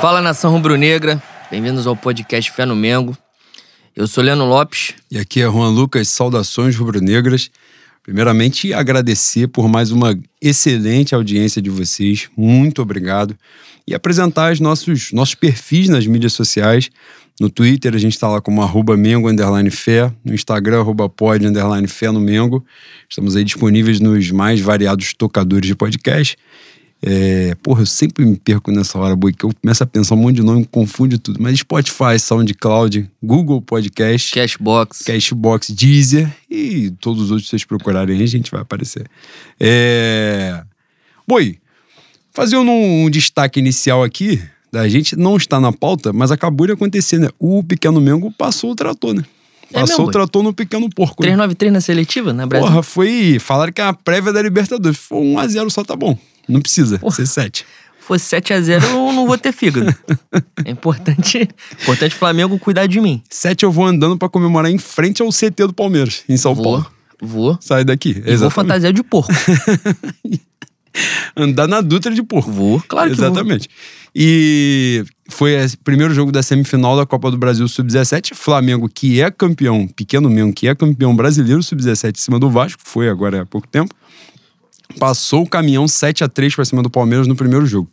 Fala nação rubro-negra, bem-vindos ao podcast Fé no Mengo. Eu sou Leno Lopes. E aqui é Juan Lucas, saudações rubro-negras. Primeiramente, agradecer por mais uma excelente audiência de vocês. Muito obrigado. E apresentar os nossos, nossos perfis nas mídias sociais. No Twitter, a gente está lá como arroba Mengo underline fé. No Instagram, arroba pod underline fé no Mengo. Estamos aí disponíveis nos mais variados tocadores de podcast. É, porra, eu sempre me perco nessa hora, boi, que eu começo a pensar um monte de nome, confunde tudo. Mas Spotify, SoundCloud, Google Podcast, Cashbox, Cashbox, Deezer e todos os outros que vocês procurarem aí, a gente vai aparecer. É... Boi, fazendo um destaque inicial aqui, da gente não está na pauta, mas acabou de acontecer, né? O Pequeno Mengo passou o trator, né? É Passou mesmo, o trator no Pequeno Porco. né? 393 na seletiva, na Brasil. Porra, foi. Falaram que é a prévia da Libertadores. Foi 1x0 só, tá bom. Não precisa ser 7. Fosse 7x0, eu não vou ter fígado. é importante, importante o Flamengo cuidar de mim. 7 eu vou andando pra comemorar em frente ao CT do Palmeiras, em São Vou, Paulo. vou. Sai daqui. E vou fantasiar de porco. Andar na Dutra de porco. Vou, claro que vou. Exatamente. E foi o primeiro jogo da semifinal da Copa do Brasil Sub-17. Flamengo, que é campeão, pequeno mesmo, que é campeão brasileiro Sub-17 em cima do Vasco, foi agora há pouco tempo. Passou o caminhão 7 a 3 pra cima do Palmeiras no primeiro jogo.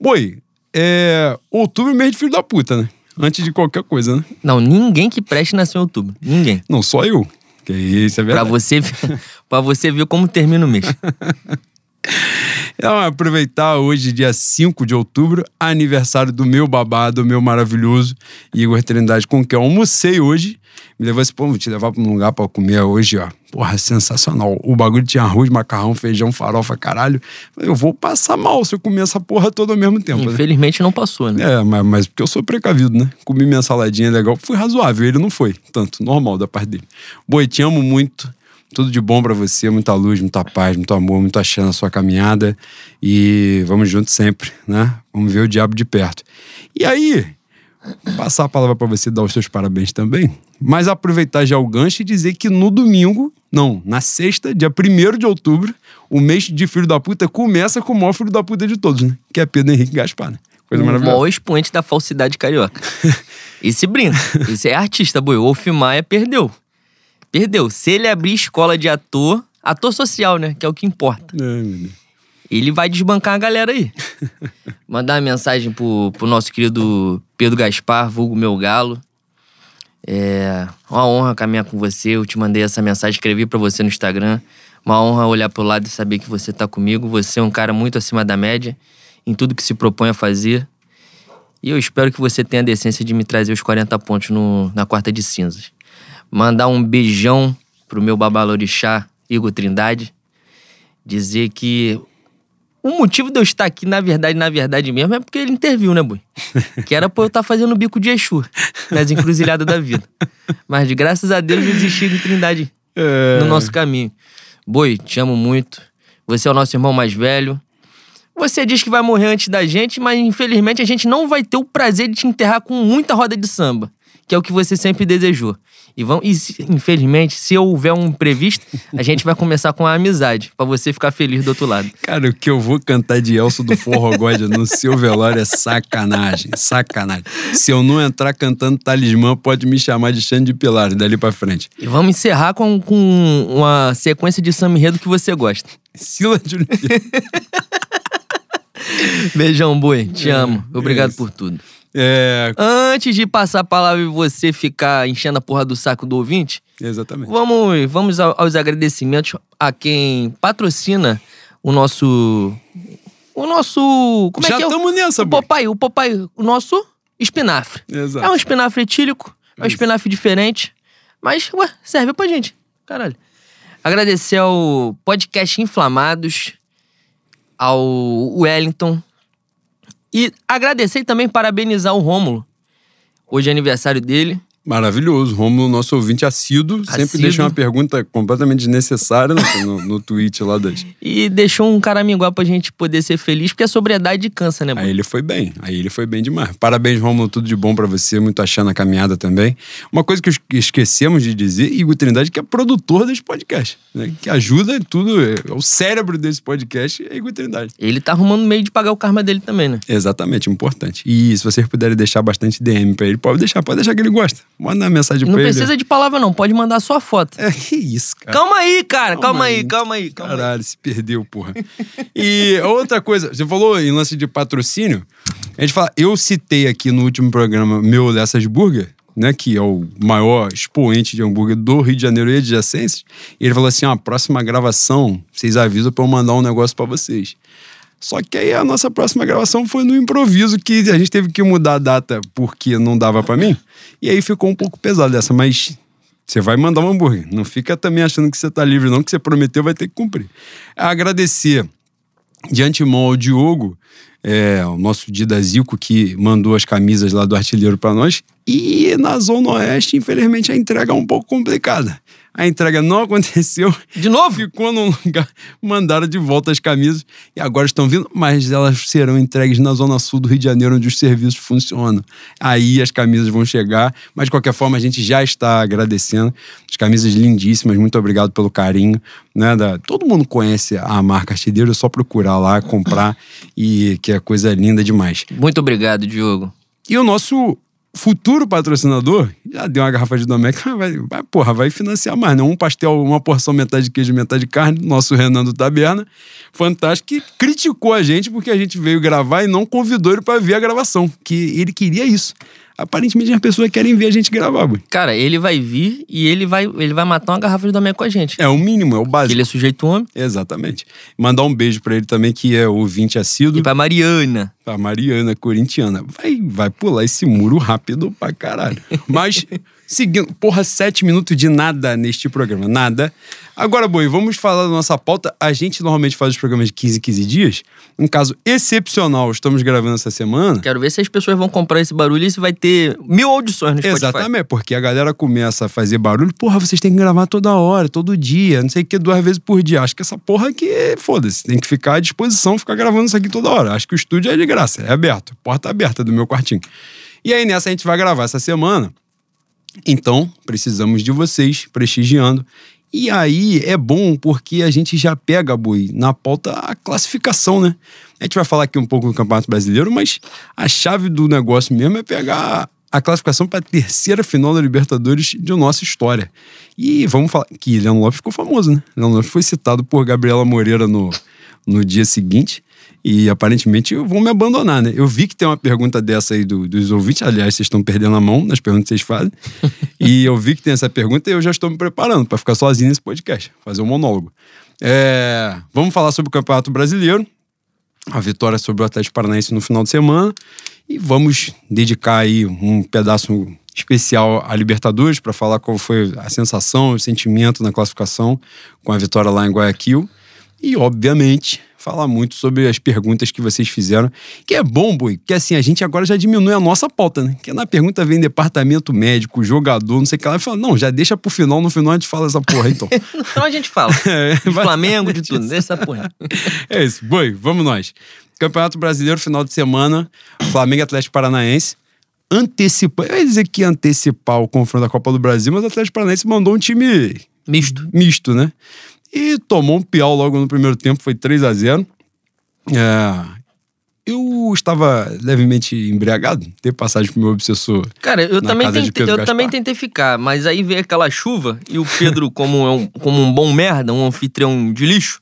Boi, é. Outubro é mês de filho da puta, né? Antes de qualquer coisa, né? Não, ninguém que preste nasceu em outubro. Ninguém. Não, só eu. Que isso é Pra verdade. você, ver- pra você ver como termina o mês. Então, aproveitar hoje, dia 5 de outubro, aniversário do meu babado, meu maravilhoso Igor Trindade, com quem eu almocei hoje. Me levou esse pô, vou te levar pra um lugar pra comer hoje, ó. Porra, sensacional. O bagulho tinha arroz, macarrão, feijão, farofa, caralho. Eu vou passar mal se eu comer essa porra toda ao mesmo tempo. né? Infelizmente não passou, né? É, mas, mas porque eu sou precavido, né? Comi minha saladinha legal, fui razoável, ele não foi. Tanto, normal da parte dele. Boi, te amo muito. Tudo de bom pra você, muita luz, muita paz, muito amor, muito axé na sua caminhada. E vamos juntos sempre, né? Vamos ver o diabo de perto. E aí, passar a palavra pra você dar os seus parabéns também. Mas aproveitar já o gancho e dizer que no domingo, não, na sexta, dia 1 de outubro, o mês de filho da puta começa com o maior filho da puta de todos, né? Que é Pedro Henrique Gaspar, né? Coisa o maravilhosa. maior expoente da falsidade carioca. Esse brinca. Esse é artista, boi. O Wolf Maia perdeu. Perdeu. Se ele abrir escola de ator, ator social, né? Que é o que importa. Deus. Ele vai desbancar a galera aí. Mandar uma mensagem pro, pro nosso querido Pedro Gaspar, vulgo meu galo. É uma honra caminhar com você. Eu te mandei essa mensagem, escrevi pra você no Instagram. Uma honra olhar pro lado e saber que você tá comigo. Você é um cara muito acima da média em tudo que se propõe a fazer. E eu espero que você tenha a decência de me trazer os 40 pontos no, na quarta de cinzas. Mandar um beijão pro meu babalorixá, Igor Trindade. Dizer que o motivo de eu estar aqui, na verdade, na verdade mesmo, é porque ele interviu, né, Bui? Que era pra eu estar fazendo o bico de Exu nas encruzilhadas da vida. Mas de graças a Deus eu desisti de Trindade É, no nosso caminho. Boi, te amo muito. Você é o nosso irmão mais velho. Você diz que vai morrer antes da gente, mas infelizmente a gente não vai ter o prazer de te enterrar com muita roda de samba, que é o que você sempre desejou. E, vão, e infelizmente, se houver um imprevisto, a gente vai começar com a amizade, pra você ficar feliz do outro lado. Cara, o que eu vou cantar de Elcio do Forro God no seu velório é sacanagem, sacanagem. Se eu não entrar cantando talismã, pode me chamar de Xande de Pilar dali pra frente. E vamos encerrar com, com uma sequência de samba enredo que você gosta. Sila de Oliveira. Beijão, Boi. Te amo. Obrigado isso. por tudo. É, Antes de passar a palavra e você ficar enchendo a porra do saco do ouvinte, exatamente. vamos, vamos ao- aos agradecimentos a quem patrocina o nosso. O nosso. Como é Já que é? o- estamos nessa, o. Popeye, o Popeye, o nosso espinafre. Exato. É um espinafre etílico, é um espinafre diferente, mas, ué, serve pra gente. Caralho. Agradecer ao podcast Inflamados, ao Wellington. E agradecer e também parabenizar o Rômulo. Hoje é aniversário dele. Maravilhoso. Romulo, nosso ouvinte assíduo, sempre deixa uma pergunta completamente desnecessária no, no, tweet lá das. E deixou um caraminguá pra gente poder ser feliz, porque a sobriedade cansa, né, Aí boi? ele foi bem, aí ele foi bem demais. Parabéns, Romulo, tudo de bom pra você, muito achando a caminhada também. Uma coisa que es- esquecemos de dizer, Igor Trindade, que é produtor desse podcast, né? que ajuda em tudo, é o cérebro desse podcast é Igor Trindade. Ele tá arrumando meio de pagar o karma dele também, né? Exatamente, importante. E se vocês puderem deixar bastante DM pra ele, pode deixar, pode deixar que ele gosta. Manda uma mensagem Não pra ele. precisa de palavra, não. Pode mandar só a foto. É, que isso, cara. Calma aí, cara. Calma, Calma aí, aí. calma aí, calma aí. Caralho, se perdeu, porra. E outra coisa, você falou em lance de patrocínio. A gente fala, eu citei aqui no último programa meu Lessas Burger, né, que é o maior expoente de hambúrguer do Rio de Janeiro e adjacências. E ele falou assim: ó, a próxima gravação, vocês avisam pra eu mandar um negócio pra vocês. Só que aí a nossa próxima gravação foi no improviso, que a gente teve que mudar a data porque não dava pra mim. E aí ficou um pouco pesado essa, mas você vai mandar um hambúrguer. Não fica também achando que você tá livre, não, que você prometeu, vai ter que cumprir. Agradecer de antemão ao Diogo, é, o nosso Didazico, que mandou as camisas lá do artilheiro para nós. E na Zona Oeste, infelizmente, a entrega é um pouco complicada. A entrega não aconteceu. De novo? Ficou num lugar, mandaram de volta as camisas e agora estão vindo, mas elas serão entregues na Zona Sul do Rio de Janeiro, onde os serviços funcionam. Aí as camisas vão chegar, mas de qualquer forma a gente já está agradecendo. As camisas lindíssimas, muito obrigado pelo carinho. Né, da, todo mundo conhece a marca Artilheiro, é só procurar lá, comprar, e que é coisa linda demais. Muito obrigado, Diogo. E o nosso futuro patrocinador já deu uma garrafa de Domecq, mas vai, vai, porra, vai financiar mais, não? Um pastel, uma porção metade de queijo, metade de carne, nosso Renan do Taberna, fantástico, que criticou a gente porque a gente veio gravar e não convidou ele para ver a gravação, que ele queria isso. Aparentemente as pessoas querem ver a gente gravar, boi. Cara, ele vai vir e ele vai, ele vai matar uma garrafa de Domecq com a gente. É o mínimo, é o básico. ele é sujeito homem. Exatamente. Mandar um beijo para ele também, que é ouvinte assíduo. E pra Mariana. A Mariana corintiana. Vai, vai pular esse muro rápido pra caralho. Mas, seguindo, porra, sete minutos de nada neste programa. Nada. Agora, boi, vamos falar da nossa pauta. A gente normalmente faz os programas de 15 em 15 dias. Um caso excepcional, estamos gravando essa semana. Quero ver se as pessoas vão comprar esse barulho e se vai ter mil audições no Spotify. Exatamente, porque a galera começa a fazer barulho. Porra, vocês têm que gravar toda hora, todo dia, não sei o que, duas vezes por dia. Acho que essa porra aqui, foda-se, tem que ficar à disposição, ficar gravando isso aqui toda hora. Acho que o estúdio é de graça, é aberto, porta aberta do meu quartinho. E aí nessa a gente vai gravar essa semana. Então, precisamos de vocês prestigiando. E aí é bom porque a gente já pega, Bui, na pauta a classificação, né? A gente vai falar aqui um pouco do Campeonato Brasileiro, mas a chave do negócio mesmo é pegar a classificação para a terceira final da Libertadores de nossa história. E vamos falar que Leandro Lopes ficou famoso, né? Leandro Lopes foi citado por Gabriela Moreira no, no dia seguinte. E aparentemente vão me abandonar, né? Eu vi que tem uma pergunta dessa aí do- dos ouvintes. Aliás, vocês estão perdendo a mão nas perguntas que vocês fazem. e eu vi que tem essa pergunta e eu já estou me preparando para ficar sozinho nesse podcast, fazer um monólogo. É, vamos falar sobre o Campeonato Brasileiro, a vitória sobre o Atlético Paranaense no final de semana. E vamos dedicar aí um pedaço especial à Libertadores para falar qual foi a sensação, o sentimento na classificação com a vitória lá em Guayaquil. E, obviamente, falar muito sobre as perguntas que vocês fizeram. Que é bom, Boi, porque assim, a gente agora já diminui a nossa pauta, né? Que na pergunta vem departamento médico, jogador, não sei o que lá. E fala, não, já deixa pro final, no final a gente fala essa porra, então. No final a gente fala. É, De Flamengo, de tudo. Deixa essa porra. é isso, boi, vamos nós. Campeonato Brasileiro, final de semana, Flamengo e Atlético Paranaense. Antecipar, eu ia dizer que antecipar o confronto da Copa do Brasil, mas o Atlético Paranaense mandou um time Misto. misto, né? E tomou um piau logo no primeiro tempo, foi 3 a 0 É, Eu estava levemente embriagado, ter passagem pro meu obsessor. Cara, eu, também tentei, eu Gaspar. também tentei ficar, mas aí veio aquela chuva e o Pedro, como, é um, como um bom merda, um anfitrião de lixo,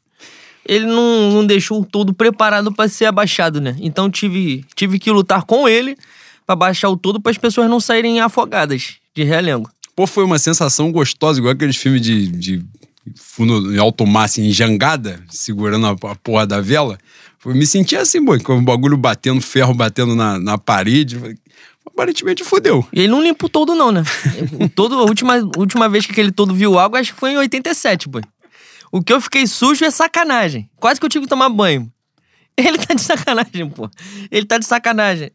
ele não, não deixou o todo preparado pra ser abaixado, né? Então tive, tive que lutar com ele pra baixar o todo para as pessoas não saírem afogadas de realengo. Pô, foi uma sensação gostosa, igual aqueles filmes de, de fundo em alto mar, assim, em jangada, segurando a, a porra da vela. Eu me senti assim, boi, com o bagulho batendo, ferro batendo na, na parede. Aparentemente fudeu. E ele não limpa o todo, não, né? Todo, a última, última vez que aquele todo viu água, acho que foi em 87, pô. O que eu fiquei sujo é sacanagem. Quase que eu tive que tomar banho. Ele tá de sacanagem, pô. Ele tá de sacanagem.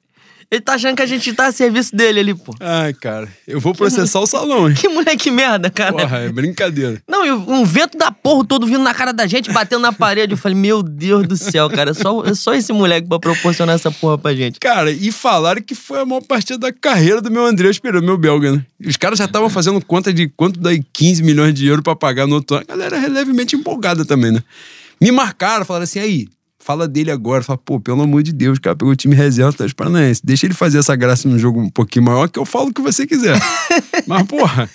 Ele tá achando que a gente tá a serviço dele ali, pô. Ai, cara, eu vou processar o salão, hein? Que moleque merda, cara. Porra, é brincadeira. Não, e um vento da porra todo vindo na cara da gente, batendo na parede. Eu falei, meu Deus do céu, cara. É só, é só esse moleque pra proporcionar essa porra pra gente. Cara, e falaram que foi a maior partida da carreira do meu André Pereira, meu belga, né? Os caras já estavam fazendo conta de quanto daí 15 milhões de euros pra pagar no outro ano. A galera é levemente empolgada também, né? Me marcaram, falaram assim, aí, fala dele agora. Fala, pô, pelo amor de Deus, cara, pegou o time reserva do Paranaense. Deixa ele fazer essa graça num jogo um pouquinho maior que eu falo o que você quiser. Mas, porra,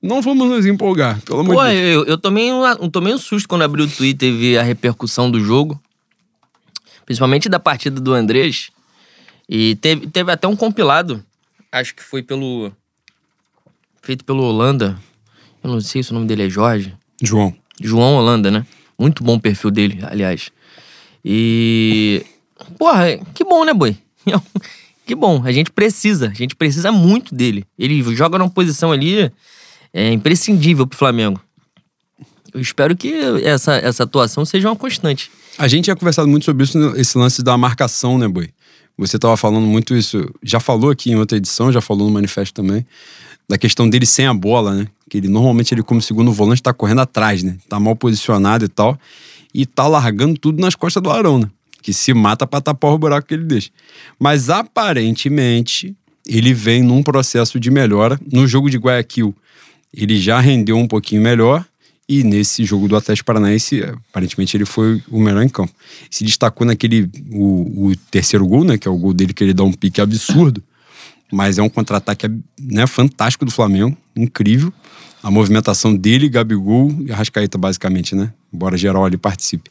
não vamos nos empolgar, pelo amor Pô, de Deus. eu, eu tomei, um, tomei um susto quando abri o Twitter e vi a repercussão do jogo. Principalmente da partida do Andrés. E teve, teve até um compilado, acho que foi pelo. Feito pelo Holanda. Eu não sei se o nome dele é Jorge. João. João Holanda, né? Muito bom o perfil dele, aliás. E. Porra, que bom, né, boi? Que bom, a gente precisa, a gente precisa muito dele. Ele joga numa posição ali é, imprescindível pro Flamengo. Eu espero que essa, essa atuação seja uma constante. A gente tinha conversado muito sobre isso, esse lance da marcação, né, Boi? Você tava falando muito isso, já falou aqui em outra edição, já falou no manifesto também, da questão dele sem a bola, né? Que ele normalmente ele como segundo volante tá correndo atrás, né? Tá mal posicionado e tal, e tá largando tudo nas costas do Arão, né? Que se mata pra tapar o buraco que ele deixa. Mas aparentemente ele vem num processo de melhora. No jogo de Guayaquil, ele já rendeu um pouquinho melhor. E nesse jogo do Atlético Paranaense, aparentemente ele foi o melhor em campo. Se destacou naquele o, o terceiro gol, né? Que é o gol dele que ele dá um pique absurdo. Mas é um contra-ataque né, fantástico do Flamengo, incrível. A movimentação dele, Gabigol e Arrascaeta, basicamente, né? Embora geral ali participe.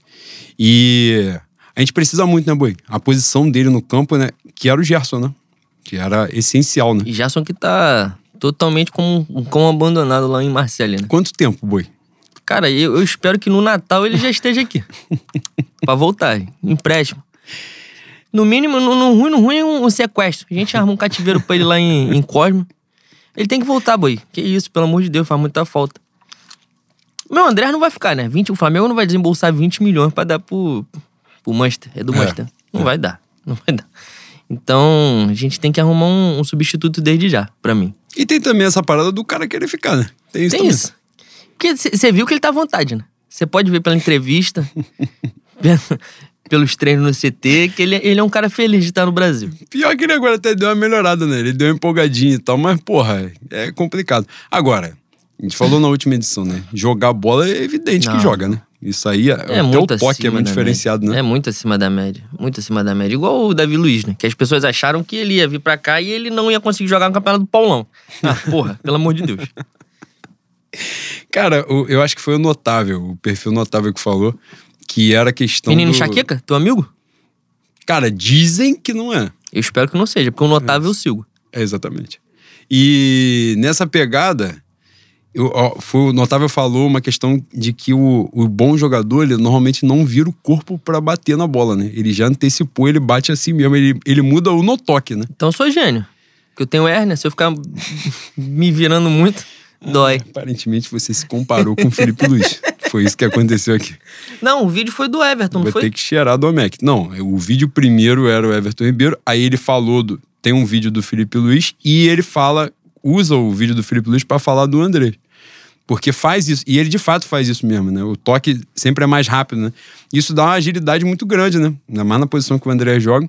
E a gente precisa muito, né, Boi? A posição dele no campo, né? Que era o Gerson, né? Que era essencial, né? E Gerson que tá totalmente como, como abandonado lá em Marseille, né? Quanto tempo, Boi? Cara, eu, eu espero que no Natal ele já esteja aqui. pra voltar, empréstimo. No mínimo, no, no ruim, no ruim é um, um sequestro. A gente arma um cativeiro pra ele lá em, em Cosmo. Ele tem que voltar, boi. Que isso, pelo amor de Deus, faz muita falta. Meu André não vai ficar, né? 20, o Flamengo não vai desembolsar 20 milhões pra dar pro, pro Manchester. É do É, Manchester. Não é. vai dar. Não vai dar. Então, a gente tem que arrumar um, um substituto desde já, pra mim. E tem também essa parada do cara querer ficar, né? Tem isso Tem também. isso. Porque você viu que ele tá à vontade, né? Você pode ver pela entrevista, pelo- pelos treinos no CT, que ele, ele é um cara feliz de estar no Brasil. Pior que ele agora até deu uma melhorada, né? Ele deu uma empolgadinha e tal, mas, porra, é complicado. Agora, a gente falou na última edição, né? Jogar bola é evidente Não. que joga, né? Isso aí, É até muito o toque é muito diferenciado, média. né? É muito acima da média. Muito acima da média. Igual o Davi Luiz, né? Que as pessoas acharam que ele ia vir pra cá e ele não ia conseguir jogar no campeonato do Paulão. Ah, porra, pelo amor de Deus. Cara, eu acho que foi o notável, o perfil notável que falou, que era questão. Menino do... Enxaqueca, teu amigo? Cara, dizem que não é. Eu espero que não seja, porque o notável eu sigo. É, exatamente. E nessa pegada, eu, ó, foi, o Notável falou uma questão de que o, o bom jogador, ele normalmente não vira o corpo pra bater na bola, né? Ele já antecipou, ele bate assim mesmo, ele, ele muda o no toque, né? Então eu sou gênio. Porque eu tenho hérnia, se eu ficar me virando muito, dói. Aparentemente você se comparou com o Felipe Luiz. Foi isso que aconteceu aqui. Não, o vídeo foi do Everton, não Vai foi? ter que cheirar do Omec. Não, o vídeo primeiro era o Everton Ribeiro, aí ele falou do. Tem um vídeo do Felipe Luiz e ele fala, usa o vídeo do Felipe Luiz pra falar do André. Porque faz isso, e ele de fato faz isso mesmo, né? O toque sempre é mais rápido, né? Isso dá uma agilidade muito grande, né? Ainda mais na posição que o André joga.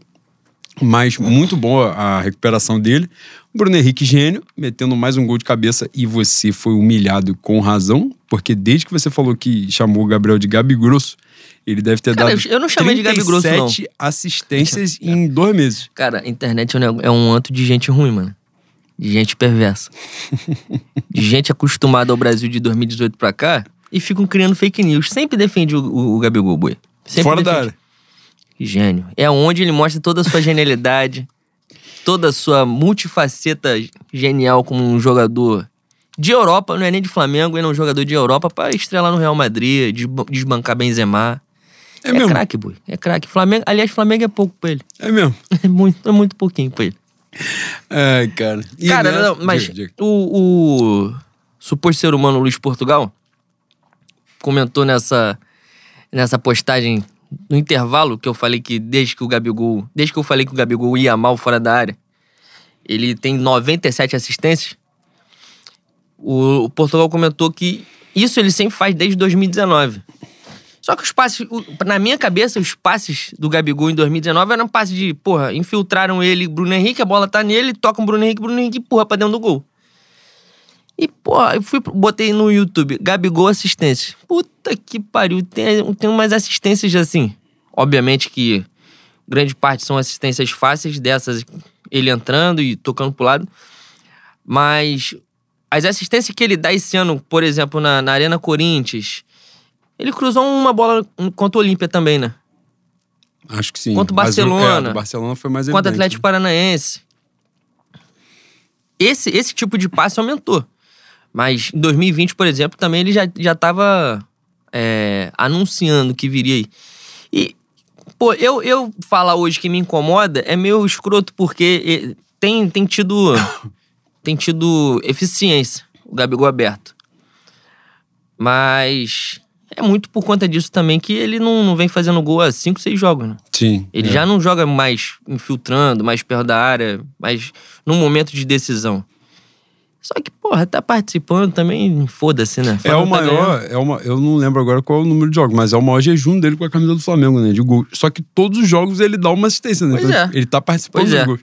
Mas muito boa a recuperação dele. O Bruno Henrique, gênio, metendo mais um gol de cabeça e você foi humilhado com razão, porque desde que você falou que chamou o Gabriel de Gabi Grosso, ele deve ter Cara, dado eu- não chamei de Gabi Grosso, não. 37 assistências em dois meses. Cara, a internet é um é um anto de gente ruim, mano. De gente perversa. de gente acostumada ao Brasil de 2018 pra cá e ficam criando fake news. Sempre defende o, o, o Gabigol, boi. Sempre Fora da defende. área. Gênio. É onde ele mostra toda a sua genialidade, toda a sua multifaceta genial como um jogador de Europa, não é nem de Flamengo, ele é um jogador de Europa pra estrelar no Real Madrid, desba- desbancar Benzema. É É, craque, boi. É craque. Flamengo, aliás, Flamengo é pouco pra ele. É mesmo. É muito, é muito pouquinho pra ele. Ai, cara. E Cara, nessa- não, mas Diga, diga. o, o suposto ser humano Luiz Portugal comentou nessa, nessa postagem no intervalo que eu falei que desde que o Gabigol, desde que eu falei que o Gabigol ia mal fora da área, ele tem 97 assistências. O, o Portugal comentou que isso ele sempre faz desde 2019. Só que os passes, na minha cabeça, os passes do Gabigol em 2019 eram passes de, porra, infiltraram ele, Bruno Henrique, a bola tá nele, tocam o Bruno Henrique, Bruno Henrique empurra pra dentro do gol. E, porra, eu fui, botei no YouTube, Gabigol assistência. Puta que pariu, tem, tem umas assistências assim. Obviamente que grande parte são assistências fáceis, dessas ele entrando e tocando pro lado. Mas as assistências que ele dá esse ano, por exemplo, na, na Arena Corinthians, ele cruzou uma bola contra o Olímpia também, né? Acho que sim. Contra o Barcelona. é, Barcelona foi mais Contra o. Atlético Paranaense. Esse, esse tipo de passe aumentou. Mas em 2020, por exemplo, também ele já, já tava é, anunciando que viria aí. E, pô, eu, eu falar hoje que me incomoda é meio escroto, porque tem, tem tido. tem tido eficiência o Gabigol aberto. Mas é muito por conta disso também que ele não, não vem fazendo gol há 5, 6 jogos, né? Sim. Ele é. já não joga mais infiltrando, mais perto da área, mas num momento de decisão. Só que, porra, tá participando também, foda-se, né? É o Flamengo tá ganhando. maior, é uma, eu não lembro agora qual é o número de jogos, mas é o maior jejum dele com a camisa do Flamengo, né? De gol. Só que todos os jogos ele dá uma assistência, né? Pois é. Ele tá participando Pois dos é. gols.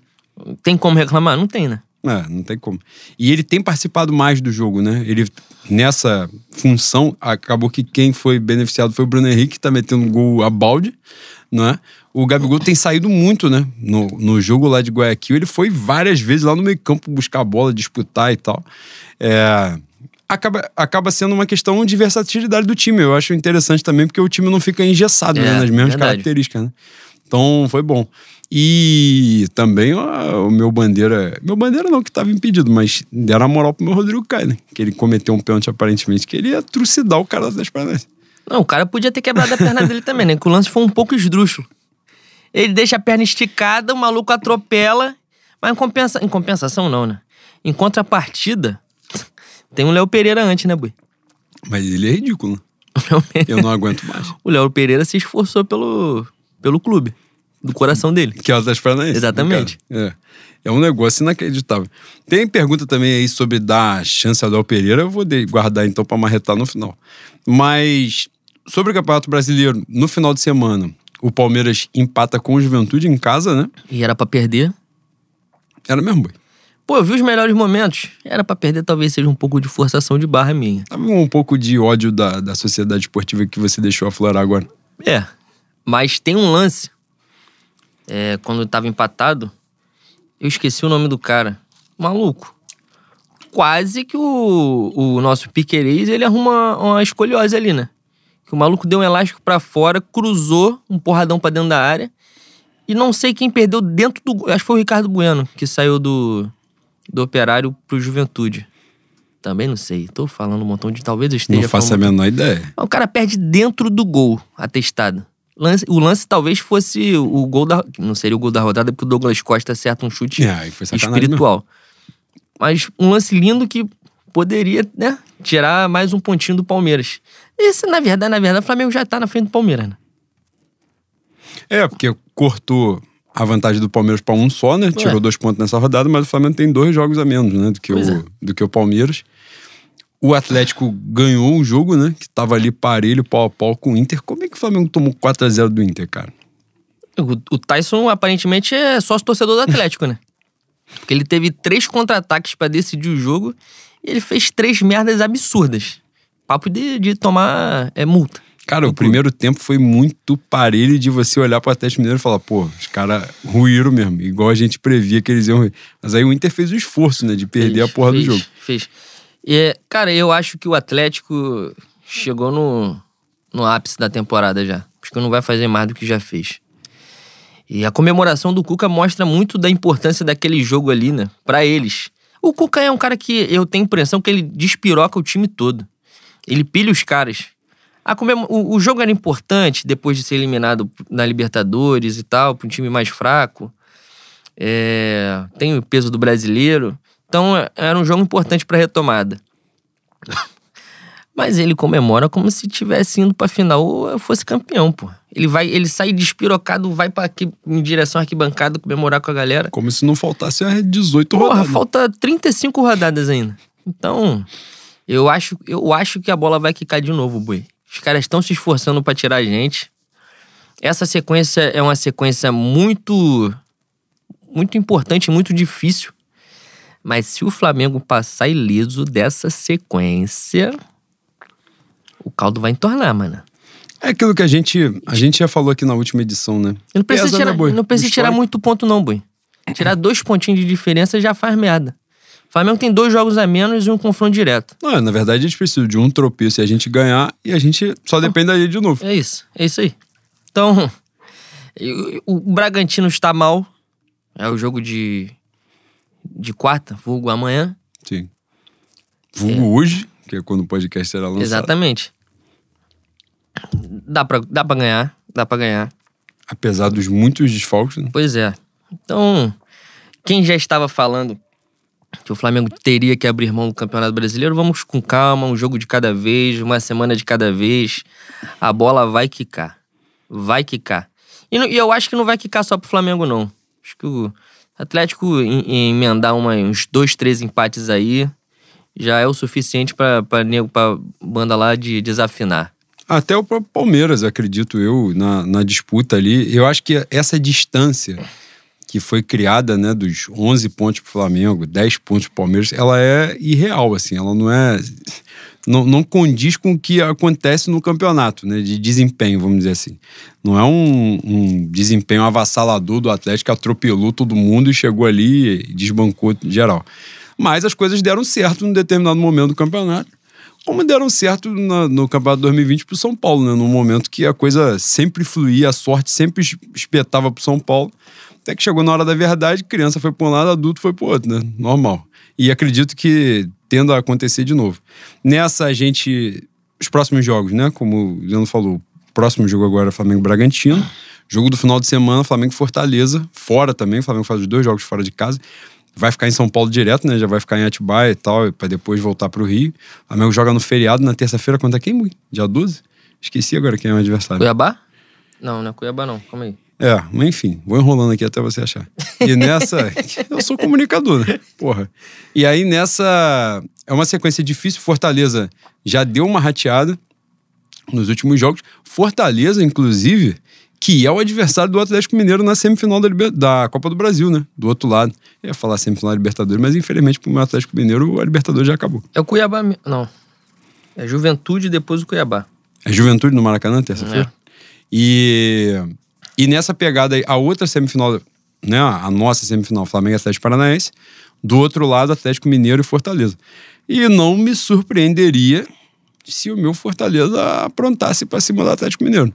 Tem como reclamar? Não tem, né? É, não tem como. E ele tem participado mais do jogo, né? Ele, nessa função, acabou que quem foi beneficiado foi o Bruno Henrique, que tá metendo gol a balde, não é? O Gabigol tem saído muito, né? No, no jogo lá de Guayaquil, ele foi várias vezes lá no meio campo buscar a bola, disputar e tal. É, acaba, acaba sendo uma questão de versatilidade do time. Eu acho interessante também, porque o time não fica engessado né? É, nas mesmas verdade. características, né? Então, foi bom. E também ó, o meu bandeira. Meu bandeira não, que tava impedido, mas deram a moral pro meu Rodrigo Caio, né? Que ele cometeu um pênalti aparentemente, que ele ia trucidar o cara das Paranaense. Não, o cara podia ter quebrado a perna dele também, né? Que o lance foi um pouco esdrúxulo. Ele deixa a perna esticada, o maluco atropela, mas em, compensa... em compensação não, né? Em contrapartida, tem um Léo Pereira antes, né, Bui? Mas ele é ridículo? O Pereira- Eu não aguento mais. O Léo Pereira se esforçou pelo, pelo clube, do coração dele. Que é o das Paranaense. Exatamente. É. É um negócio inacreditável. Tem pergunta também aí sobre dar chance ao Del Pereira, eu vou de- guardar então pra marretar no final. Mas sobre o Campeonato Brasileiro, no final de semana, o Palmeiras empata com o Juventude em casa, né? E era pra perder. Era mesmo, boi. Pô, eu vi os melhores momentos. Era pra perder, talvez seja um pouco de forçação de barra minha. Tava um pouco de ódio da, da sociedade esportiva que você deixou aflorar agora. É. Mas tem um lance. É, quando tava empatado, eu esqueci o nome do cara. Maluco. Quase que o, o nosso Piquerez, ele arruma uma escoliose ali, né? Que o maluco deu um elástico pra fora, cruzou um porradão pra dentro da área. E não sei quem perdeu dentro do. Acho que foi o Ricardo Bueno, que saiu do, do operário pro Juventude. Também não sei. Tô falando um montão de. Talvez eu esteja Não faço a menor ideia. o cara perde dentro do gol, atestado. Lance- o lance talvez fosse o gol da. Não seria o gol da rodada, porque o Douglas Costa acerta um chute É, espiritual. Mas um lance lindo que poderia, né, tirar mais um pontinho do Palmeiras. Esse, na verdade, na verdade, o Flamengo já tá na frente do Palmeiras, né? É, porque cortou a vantagem do Palmeiras pra um só, né? Tirou dois pontos nessa rodada, mas o Flamengo tem dois jogos a menos, né? Do que, Pois o, é. do que o Palmeiras. O Atlético ganhou um jogo, né? Que tava ali parelho, pau a pau com o Inter. Como é que o Flamengo tomou 4x0 do Inter, cara? O, o Tyson aparentemente é sócio torcedor do Atlético, né? Porque ele teve três contra-ataques pra decidir o jogo e ele fez três merdas absurdas. Papo de, de tomar é, multa. Cara, o primeiro tempo foi muito parelho de você olhar pro Atlético Mineiro e falar, pô, os caras ruíram mesmo, igual a gente previa que eles iam ruir. Mas aí o Inter fez o esforço, né, de perder Fez, a porra fez, do jogo. Fez. E, cara, eu acho que o Atlético chegou no, no ápice da temporada já. Acho que não vai fazer mais do que já fez. E a comemoração do Cuca mostra muito da importância daquele jogo ali, né? Pra eles. O Cuca é um cara que eu tenho impressão que ele despiroca o time todo. Ele pilha os caras. A comemo- o, o jogo era importante depois de ser eliminado na Libertadores e tal, para um time mais fraco. É, tem o peso do brasileiro. Então era um jogo importante pra retomada. Mas ele comemora como se tivesse indo pra final ou fosse campeão, pô. Ele vai, ele sai despirocado, vai para aqui em direção à arquibancada comemorar com a galera. Como se não faltasse a 18 Porra, rodadas. falta 35 rodadas ainda. Então, eu acho, eu acho que a bola vai quicar de novo, Boi. Os caras estão se esforçando para tirar a gente. Essa sequência é uma sequência muito muito importante, muito difícil. Mas se o Flamengo passar ileso dessa sequência, o caldo vai entornar, mano. É aquilo que a gente, a gente já falou aqui na última edição, né? E Não precisa, tirar, né, não precisa tirar muito ponto, não, Boi. Tirar dois pontinhos de diferença já faz merda. O Flamengo tem dois jogos a menos e um confronto direto. Não, na verdade a gente precisa de um tropeço e a gente ganhar e a gente só depende daí de novo. É isso, é isso aí. Então, o Bragantino está mal. É o jogo de, de quarta, vulgo amanhã. Sim. Vulgo hoje, que é quando o podcast será lançado. Exatamente. Dá pra, dá pra ganhar, dá pra ganhar. Apesar dos muitos desfalques, né? Pois é. Então, quem já estava falando que o Flamengo teria que abrir mão do Campeonato Brasileiro, vamos com calma, um jogo de cada vez, uma semana de cada vez. A bola vai quicar. Vai quicar. E, e eu acho que não vai quicar só pro Flamengo, não. Acho que o Atlético em, em emendar uma- uns dois, três empates aí já é o suficiente nego- pra banda lá de desafinar. Até o próprio Palmeiras, acredito eu, na, na disputa ali. Eu acho que essa distância que foi criada, né, dos 11 pontos pro Flamengo, 10 pontos pro Palmeiras, ela é irreal, assim. Ela não é... Não, não condiz com o que acontece no campeonato, né, de desempenho, vamos dizer assim. Não é um, um desempenho avassalador do Atlético que atropelou todo mundo e chegou ali e desbancou geral. Mas as coisas deram certo num determinado momento do campeonato como deram certo na- no Campeonato 2020 pro São Paulo, né? Num momento que a coisa sempre fluía, a sorte sempre es- espetava pro São Paulo. Até que chegou na hora da verdade, criança foi para um lado, adulto foi pro outro, né? Normal. E acredito que tendo a acontecer de novo. Nessa, a gente. Os próximos jogos, né? Como o Leandro falou, o próximo jogo agora é Flamengo Bragantino. Jogo do final de semana, Flamengo Fortaleza. Fora também, o Flamengo faz os dois jogos fora de casa. Vai ficar em São Paulo direto, né? Já vai ficar em Atibaia e tal, para depois voltar pro Rio. O Flamengo joga no feriado na terça-feira contra quem, Mui? Dia 12? Esqueci agora quem é o adversário. Cuiabá? Não, não é Cuiabá não. Calma aí. É, mas enfim, vou enrolando aqui até você achar. E nessa. eu sou comunicador, né? Porra. E aí nessa. É uma sequência difícil. Fortaleza já deu uma rateada nos últimos jogos. Fortaleza, inclusive, que é o adversário do Atlético Mineiro na semifinal da, Liber- da Copa do Brasil, né? Do outro lado. Eu ia falar semifinal da Libertadores, mas infelizmente pro meu Atlético Mineiro a Libertadores já acabou. É o Cuiabá. Não. É Juventude depois o Cuiabá. É Juventude no Maracanã, terça-feira. E, e nessa pegada aí, a outra semifinal, né? A nossa semifinal, Flamengo e Atlético Paranaense. Do outro lado, Atlético Mineiro e Fortaleza. E não me surpreenderia se o meu Fortaleza aprontasse para cima do Atlético Mineiro.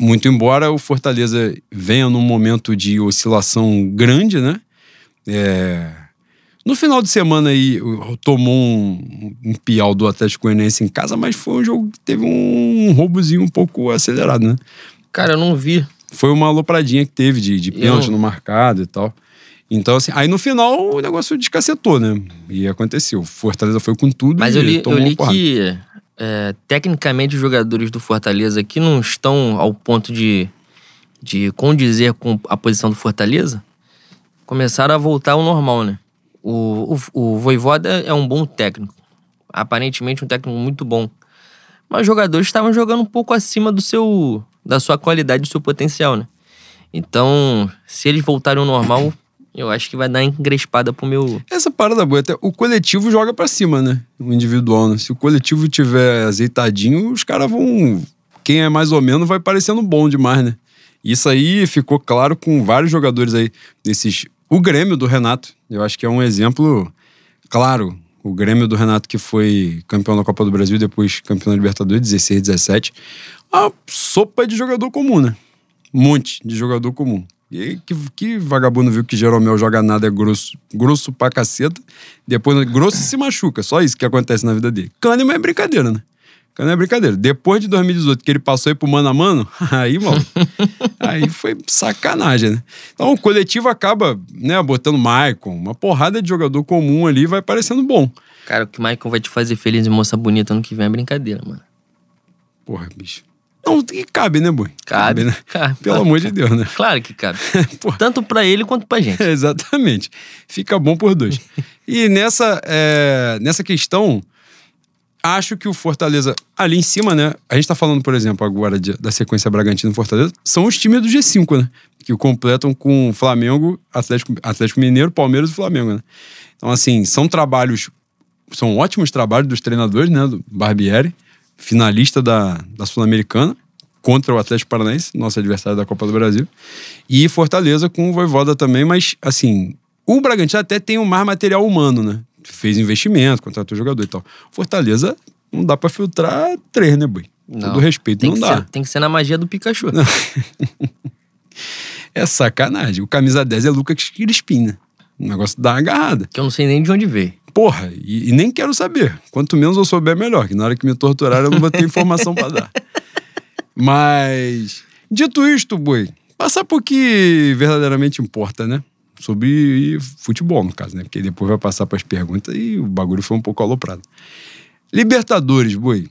Muito embora o Fortaleza venha num momento de oscilação grande, né? É, No final de semana aí, tomou um, um piau do Atlético Goianiense em casa, mas foi um jogo que teve um roubozinho um pouco acelerado, né? Cara, eu não vi. Foi uma alopradinha que teve de, de pênalti Eu- no marcado e tal. Então, assim, aí no final o negócio descacetou, né? E aconteceu. Fortaleza foi com tudo Mas e eu li, eu li que é, tecnicamente os jogadores do Fortaleza aqui não estão ao ponto de, de condizer com a posição do Fortaleza. Começaram a voltar ao normal, né? O, o, o Voivoda é um bom técnico. Aparentemente um técnico muito bom. Mas os jogadores estavam jogando um pouco acima do seu da sua qualidade, do seu potencial, né? Então, se eles voltarem ao normal, eu acho que vai dar engrespada pro meu. Essa parada boa, até o coletivo joga pra cima, né? O individual, né? Se o coletivo tiver azeitadinho, os caras vão. Quem é mais ou menos vai parecendo bom demais, né? Isso aí ficou claro com vários jogadores aí, desses. O Grêmio do Renato, eu acho que é um exemplo claro. O Grêmio do Renato, que foi campeão da Copa do Brasil depois campeão da Libertadores, 16, 17. A sopa de jogador comum, né? Um monte de jogador comum. E que, que vagabundo viu que Jeromel joga nada é grosso, grosso pra caceta. Depois, grosso se machuca. Só isso que acontece na vida dele. Kahneman é brincadeira, né? Kahneman é brincadeira. Depois de 2018, que ele passou aí pro mano a mano, aí, mano, aí foi sacanagem, né? Então o coletivo acaba, né, botando Maicon, uma porrada de jogador comum ali vai parecendo bom. Cara, o que o Michael vai te fazer feliz e moça bonita ano que vem é brincadeira, mano. Porra, bicho. Não, e cabe, né, Boi? Cabe, né? cabe. Pelo amor de Deus, né? Claro que cabe. Tanto pra ele quanto pra gente. Exatamente. Fica bom por dois. e nessa, é, nessa questão, acho que o Fortaleza, ali em cima, né? A gente tá falando, por exemplo, agora de- da sequência Bragantino e Fortaleza, são os times do G5, né? Que completam com Flamengo, Atlético, Atlético Mineiro, Palmeiras e Flamengo, né? Então, assim, são trabalhos, são ótimos trabalhos dos treinadores, né? Do Barbieri, finalista da, da Sul-Americana, contra o Atlético Paranaense, nosso adversário da Copa do Brasil. E Fortaleza com o Voivoda também, mas, assim, o Bragantino até tem um mais material humano, né? Fez investimento, contratou jogador e tal. Fortaleza, não dá pra filtrar três, né, Boi? Com Todo respeito, não dá. Ser, tem que ser na magia do Pikachu. É sacanagem. O camisa 10 é Lucas Crispim, né? O negócio dá uma agarrada. Que eu não sei nem de onde veio. Porra, e, e nem quero saber. Quanto menos eu souber, melhor. Que na hora que me torturar, eu não vou ter informação pra dar. Mas, dito isto, Boi, passar por que verdadeiramente importa, né? Sobre futebol, no caso, né? Porque depois vai passar pras perguntas e o bagulho foi um pouco aloprado. Libertadores, Boi.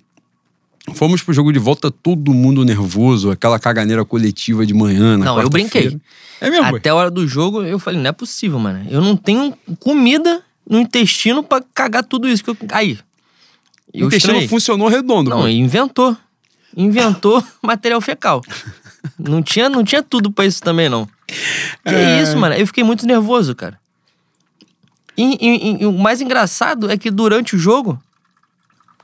Fomos pro jogo de volta, todo mundo nervoso, aquela caganeira coletiva de manhã. Não, eu brinquei. É mesmo? Até a hora do jogo, eu falei, não é possível, mano. Eu não tenho comida no intestino pra cagar tudo isso que eu. Aí. O Eu intestino estranhei. funcionou redondo. Não, inventou. Inventou material fecal. Não tinha, não tinha tudo pra isso também, não. Que É. isso, mano? Eu fiquei muito nervoso, cara. E, e- e o mais engraçado é que durante o jogo,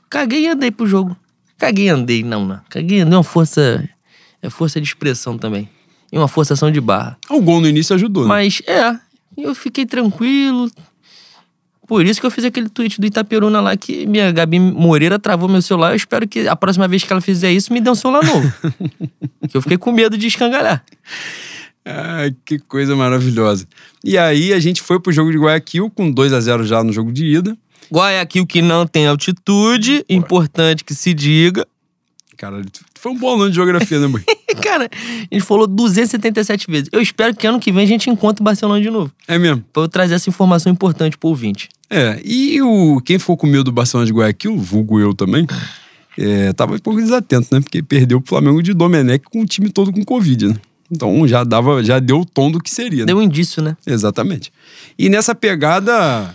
caguei e andei pro jogo. Caguei e andei, não, não. Caguei e andei, uma força. É força de expressão também. E uma forçação de barra. O gol no início ajudou, né? Mas é, eu fiquei tranquilo. Por isso que eu fiz aquele tweet do Itaperuna lá que minha Gabi Moreira travou meu celular. Eu espero que a próxima vez que ela fizer isso, me dê um celular novo. que eu fiquei com medo de escangalhar. Ai, que coisa maravilhosa. E aí a gente foi pro jogo de Guayaquil com 2 a 0 já no jogo de ida. Guayaquil que não tem altitude, importante que se diga. Cara, foi um bom aluno de geografia, né, mãe? Cara, a gente falou 277 vezes. Eu espero que ano que vem a gente encontre o Barcelona de novo. É mesmo. Pra eu trazer essa informação importante pro ouvinte. É, e o, quem ficou com medo do Barcelona de Guayaquil, vulgo eu também, é, tava um pouco desatento, né? Porque perdeu pro Flamengo de Domenech com o time todo com Covid, né? Então já dava, já deu o tom do que seria, né? Deu um indício, né? Exatamente. E nessa pegada,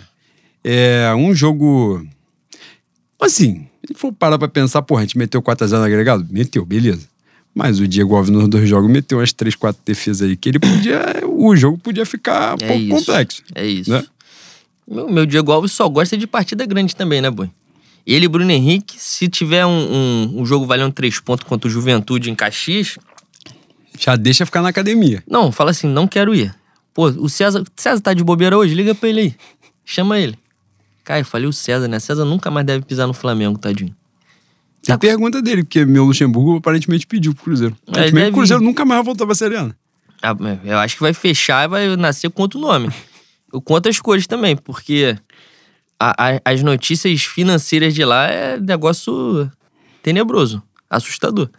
é um jogo. Assim, se for parar pra pensar, porra, a gente meteu 4x0 no agregado? Meteu, beleza. Mas o Diego Alves nos dois jogos meteu umas 3, 4 defesas aí, que ele podia. o jogo podia ficar um É pouco isso. complexo. É isso. Né? Meu, meu Diego Alves só gosta de partida grande também, né, Boi? Ele e Bruno Henrique, se tiver um, um, um jogo valendo três pontos contra o Juventude em Caxias, Já deixa ficar na academia. não, fala assim, não quero ir. Pô, o César, César tá de bobeira hoje? Liga pra ele aí. Chama ele. Cara, eu falei o César, né? César nunca mais deve pisar no Flamengo, tadinho. Tem Tá pergunta dele, porque meu Luxemburgo aparentemente pediu pro Cruzeiro. Aparentemente deve o Cruzeiro ir. nunca mais vai voltar pra Série A. né? Ah, Eu acho que vai fechar e vai nascer com outro nome. Com outras cores também, porque a- a- as notícias financeiras de lá é negócio tenebroso, assustador.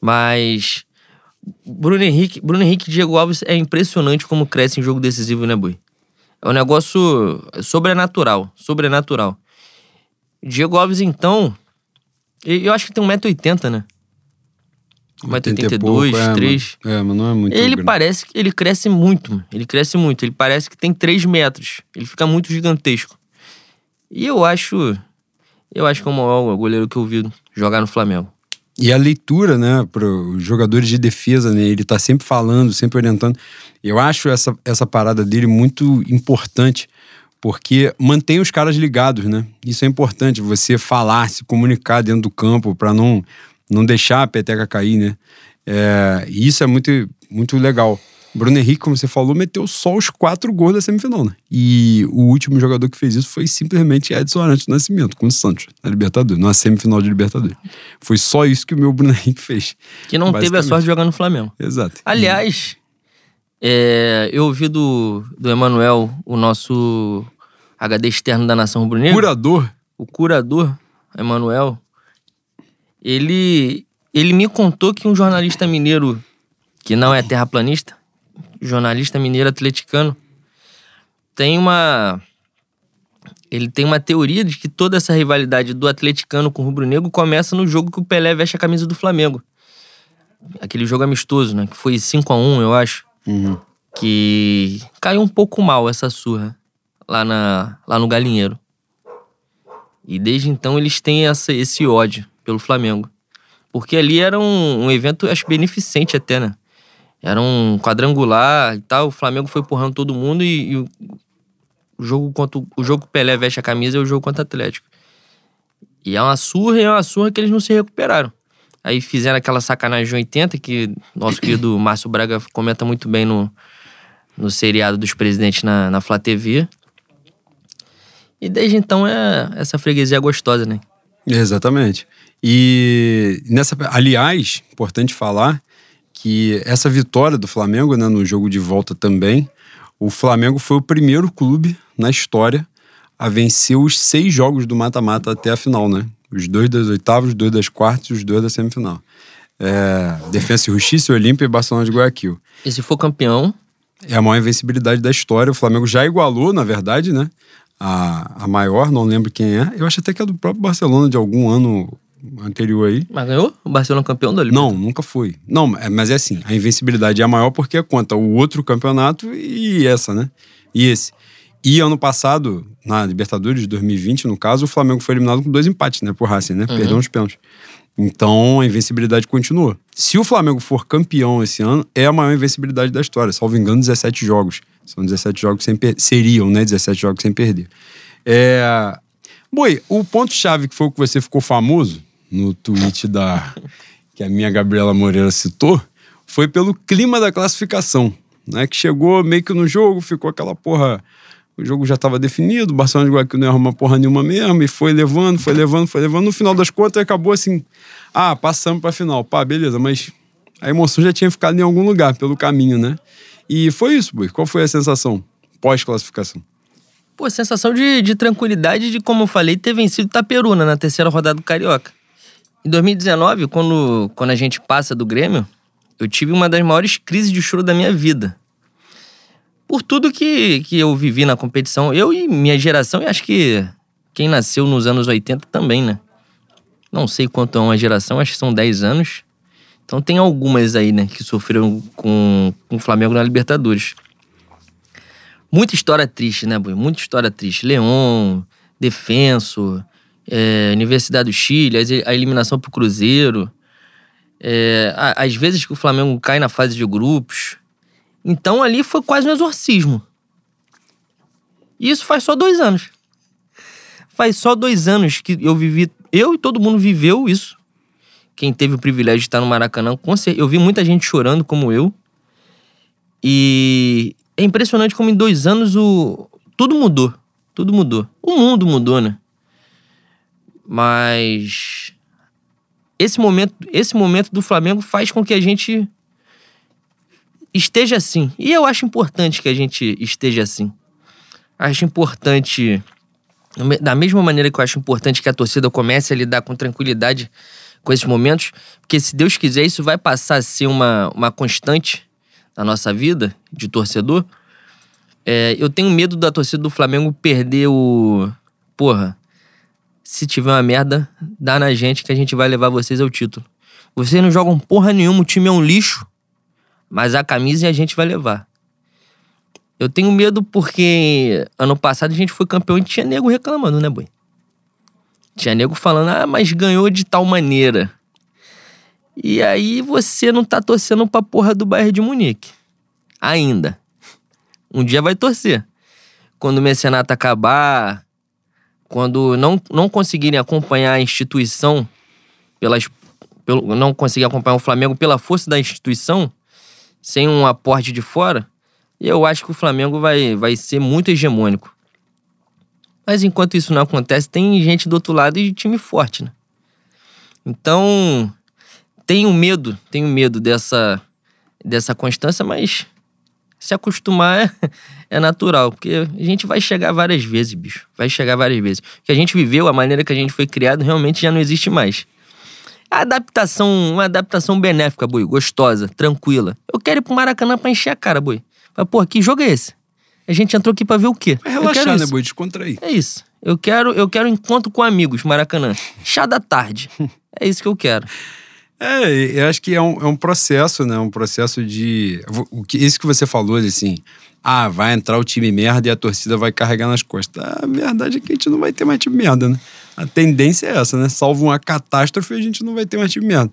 Mas Bruno Henrique, Bruno Henrique e Diego Alves é impressionante como cresce em jogo decisivo, né, Boi? É um negócio sobrenatural, sobrenatural. Diego Alves, então, eu acho que tem 1,80m, né? 80 e 1,82m, pouco, é, mano. 3 É, mas não é muito ele grande. parece que ele cresce muito, mano. ele cresce muito. Ele parece que tem 3 metros. Ele fica muito gigantesco. E eu acho. Eu acho que é o maior goleiro que eu vi jogar no Flamengo. E a leitura, né, para os jogadores de defesa, né, ele tá sempre falando, sempre orientando. Eu acho essa, essa parada dele muito importante, porque mantém os caras ligados, né? Isso é importante, você falar, se comunicar dentro do campo para não, não deixar a peteca cair, né? É, isso é muito, muito legal. Bruno Henrique, como você falou, meteu só os quatro gols da semifinal, né? E o último jogador que fez isso foi simplesmente Edson Arantes do Nascimento, com o Santos, na Libertadores, na semifinal de Libertadores. Foi só isso que o meu Bruno Henrique fez. Que não teve a sorte de jogar no Flamengo. Exato. Aliás, é, eu ouvi do, do Emanuel, o nosso HD externo da Nação Rubro-Negra. Curador, o curador, Emanuel, ele, ele me contou que um jornalista mineiro, que não é terraplanista, jornalista mineiro atleticano, tem uma. Ele tem uma teoria de que toda essa rivalidade do atleticano com o rubro-negro começa no jogo que o Pelé veste a camisa do Flamengo. aquele jogo amistoso, né? Que foi 5 a 1 eu acho. Uhum. Que caiu um pouco mal essa surra lá, na, lá no Galinheiro. E desde então eles têm essa, esse ódio pelo Flamengo. Porque ali era um, um evento, acho, beneficente até, né? Era um quadrangular e tal. O Flamengo foi empurrando todo mundo e, e o jogo contra o jogo que o Pelé veste a camisa é o jogo contra o Atlético. E é uma surra e é uma surra que eles não se recuperaram. Aí fizeram aquela sacanagem 80 que nosso querido Márcio Braga comenta muito bem no, no seriado dos presidentes na, na Flá TV. E desde então é essa freguesia gostosa, né? Exatamente. E nessa, aliás, importante falar que essa vitória do Flamengo, né, no jogo de volta também, o Flamengo foi o primeiro clube na história a vencer os seis jogos do mata-mata até a final, né? Os dois das oitavas, os dois das quartas e os dois da semifinal. É, Defensa e Justiça, Olímpia e Barcelona de Guayaquil. E se for campeão? É a maior invencibilidade da história. O Flamengo já igualou, na verdade, né? A, a maior, não lembro quem é. Eu acho até que é do próprio Barcelona de algum ano anterior aí. Mas ganhou? O Barcelona campeão da Não, nunca foi. Não, é, mas é assim, a invencibilidade é a maior porque conta o outro campeonato e essa, né? E esse. E ano passado, na Libertadores de 2020, no caso, o Flamengo foi eliminado com dois empates, né? Por Racing, né? Uhum. Perdeu uns pênaltis. Então a invencibilidade continua. Se o Flamengo for campeão esse ano, é a maior invencibilidade da história. Salvo engano, 17 jogos. São 17 jogos sem perder. Seriam, né? 17 jogos sem perder. É... Boi, o ponto-chave que foi o que você ficou famoso no tweet da que a minha Gabriela Moreira citou foi pelo clima da classificação, né? Que chegou meio que no jogo, ficou aquela porra. O jogo já estava definido, o Barcelona de Guayaquil não ia arrumar porra nenhuma mesmo, e foi levando, foi levando, foi levando. No final das contas, acabou assim: ah, passamos para a final. Pá, beleza, mas a emoção já tinha ficado em algum lugar pelo caminho, né? E foi isso, Boi. Qual foi a sensação pós-classificação? Pô, sensação de, de tranquilidade de, como eu falei, ter vencido Taperuna na terceira rodada do Carioca. Em 2019, quando, quando a gente passa do Grêmio, eu tive uma das maiores crises de choro da minha vida. Por tudo que, que eu vivi na competição, eu e minha geração, e acho que quem nasceu nos anos 80 também, né? Não sei quanto é uma geração, acho que são 10 anos. Então tem algumas aí, né, que sofreram com, com o Flamengo na Libertadores. Muita história triste, né, Boi? Muita história triste. Leão, Defenso, é, Universidade do Chile, a eliminação pro Cruzeiro. É, às vezes que o Flamengo cai na fase de grupos. Então ali foi quase um exorcismo. E isso faz só dois anos. Faz só dois anos que eu vivi. Eu e todo mundo viveu isso. Quem teve o privilégio de estar no Maracanã, eu vi muita gente chorando como eu. E é impressionante como em dois anos o tudo mudou. Tudo mudou. O mundo mudou, né? Mas esse momento, esse momento do Flamengo faz com que a gente esteja assim. E eu acho importante que a gente esteja assim. Acho importante, da mesma maneira que eu acho importante que a torcida comece a lidar com tranquilidade com esses momentos, porque se Deus quiser, isso vai passar a ser uma, uma constante na nossa vida de torcedor. É, eu tenho medo da torcida do Flamengo perder o. Porra, se tiver uma merda, dá na gente que a gente vai levar vocês ao título. Vocês não jogam porra nenhuma, o time é um lixo, mas a camisa a gente vai levar. Eu tenho medo porque ano passado a gente foi campeão e tinha nego reclamando, né, boi? Tinha nego falando, ah, mas ganhou de tal maneira. E aí você não tá torcendo pra porra do Bayern de Munique. Ainda. Um dia vai torcer. Quando o mecenato acabar, quando não, não conseguirem acompanhar a instituição, pelas, pelo, não conseguir acompanhar o Flamengo pela força da instituição, sem um aporte de fora, eu acho que o Flamengo vai, vai ser muito hegemônico. Mas enquanto isso não acontece, tem gente do outro lado e time forte, né? Então, tenho medo, tenho medo dessa, dessa constância, mas se acostumar é, é, natural, porque a gente vai chegar várias vezes, bicho. Vai chegar várias vezes. O que a gente viveu, a maneira que a gente foi criado, realmente já não existe mais. A adaptação, uma adaptação benéfica, boi, gostosa, tranquila. Eu quero ir pro Maracanã pra encher a cara, boi. Mas, pô, que jogo é esse? A gente entrou aqui pra ver o quê? Vai relaxar, né, boi? Descontrair. É isso. Eu quero, eu quero encontro com amigos, Maracanã. Chá da tarde. é isso que eu quero. É, eu acho que é um, é um processo, né? Um processo de. O que, isso que você falou, assim. Ah, vai entrar o time merda e a torcida vai carregar nas costas. A verdade é que a gente não vai ter mais time merda, né? A tendência é essa, né? Salvo uma catástrofe, a gente não vai ter mais time merda.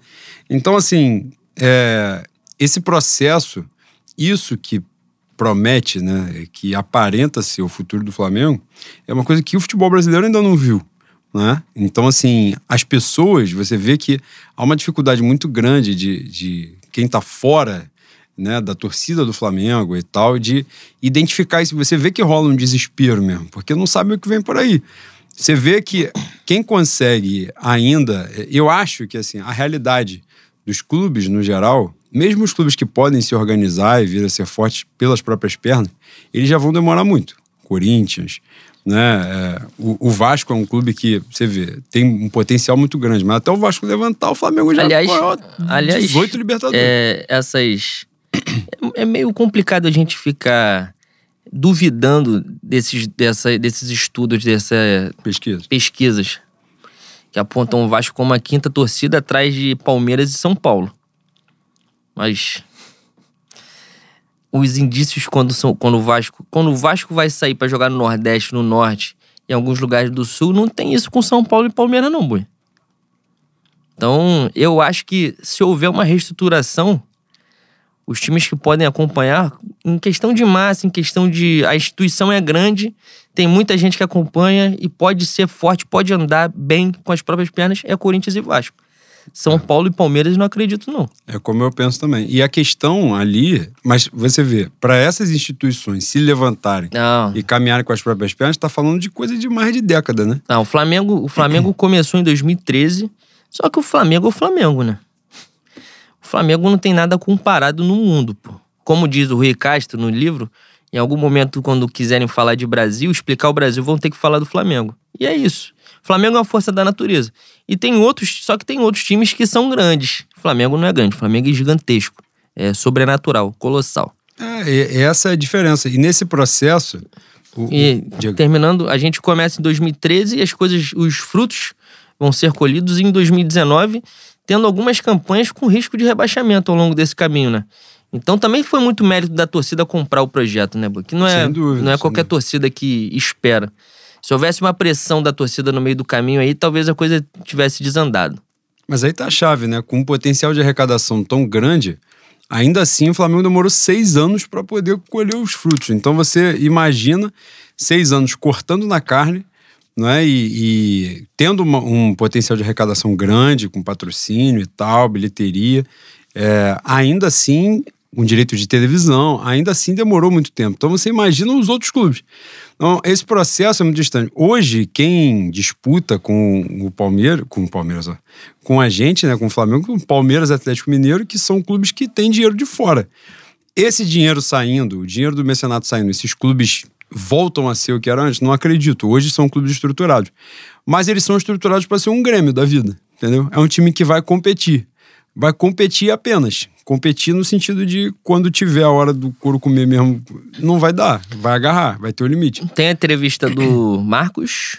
Então, assim, é, esse processo, isso que promete, né, que aparenta ser o futuro do Flamengo, é uma coisa que o futebol brasileiro ainda não viu. Né? Então, assim, as pessoas, você vê que há uma dificuldade muito grande de, de quem está fora né, da torcida do Flamengo e tal, de identificar isso. Você vê que rola um desespero mesmo, porque não sabe o que vem por aí. Você vê que quem consegue ainda, eu acho que assim, a realidade dos clubes no geral, mesmo os clubes que podem se organizar e vir a ser fortes pelas próprias pernas, eles já vão demorar muito. Corinthians, né? É, o, o, Vasco é um clube que, você vê, tem um potencial muito grande, mas até o Vasco levantar, o Flamengo já aliás, aliás, 18 Libertadores. É, essas. É meio complicado a gente ficar duvidando desses, dessa, desses estudos, dessas Pesquisa. pesquisas que apontam o Vasco como a quinta torcida atrás de Palmeiras e São Paulo. Mas os indícios quando são quando o Vasco, quando o Vasco vai sair para jogar no Nordeste, no Norte, em alguns lugares do Sul, não tem isso com São Paulo e Palmeiras não, boi. Então, eu acho que se houver uma reestruturação, os times que podem acompanhar, em questão de massa, em questão de. A instituição é grande, tem muita gente que acompanha e pode ser forte, pode andar bem com as próprias pernas, é Corinthians e Vasco. São Paulo e Palmeiras não acredito, não. É como eu penso também. E a questão ali, mas você vê, para essas instituições se levantarem não. e caminharem com as próprias pernas, está falando de coisa de mais de década, né? Não, o Flamengo, o Flamengo começou em 2013, só que o Flamengo é o Flamengo, né? O Flamengo não tem nada comparado no mundo, pô. Como diz o Rui Castro no livro, em algum momento, quando quiserem falar de Brasil, explicar o Brasil, vão ter que falar do Flamengo. E é isso. Flamengo é uma força da natureza. E tem outros, só que tem outros times que são grandes. Flamengo não é grande, Flamengo é gigantesco. É sobrenatural, colossal. É, essa é a diferença. E nesse processo. O, e terminando, a gente começa em 2013 e as coisas, os frutos vão ser colhidos em 2019 tendo algumas campanhas com risco de rebaixamento ao longo desse caminho, né? Então também foi muito mérito da torcida comprar o projeto, né, Que não é, dúvida, não é qualquer dúvida. torcida que espera. Se houvesse uma pressão da torcida no meio do caminho aí, talvez a coisa tivesse desandado. Mas aí tá a chave, né? Com um potencial de arrecadação tão grande, ainda assim o Flamengo demorou seis anos para poder colher os frutos. Então você imagina seis anos cortando na carne né? E, e tendo uma, um potencial de arrecadação grande, com patrocínio e tal, bilheteria, é, ainda assim, um direito de televisão, ainda assim demorou muito tempo. Então você imagina os outros clubes. Então, esse processo é muito distante. Hoje, quem disputa com o Palmeiras, com o Palmeiras, com a gente, né, com o Flamengo, com o Palmeiras Atlético Mineiro, que são clubes que têm dinheiro de fora. Esse dinheiro saindo, o dinheiro do mecenato saindo, esses clubes voltam a ser o que era antes? Não acredito. Hoje são clubes estruturados. Mas eles são estruturados para ser um Grêmio da vida, entendeu? É um time que vai competir. Vai competir apenas. Competir no sentido de quando tiver a hora do couro comer mesmo, não vai dar. Vai agarrar, vai ter o limite. Tem a entrevista do Marcos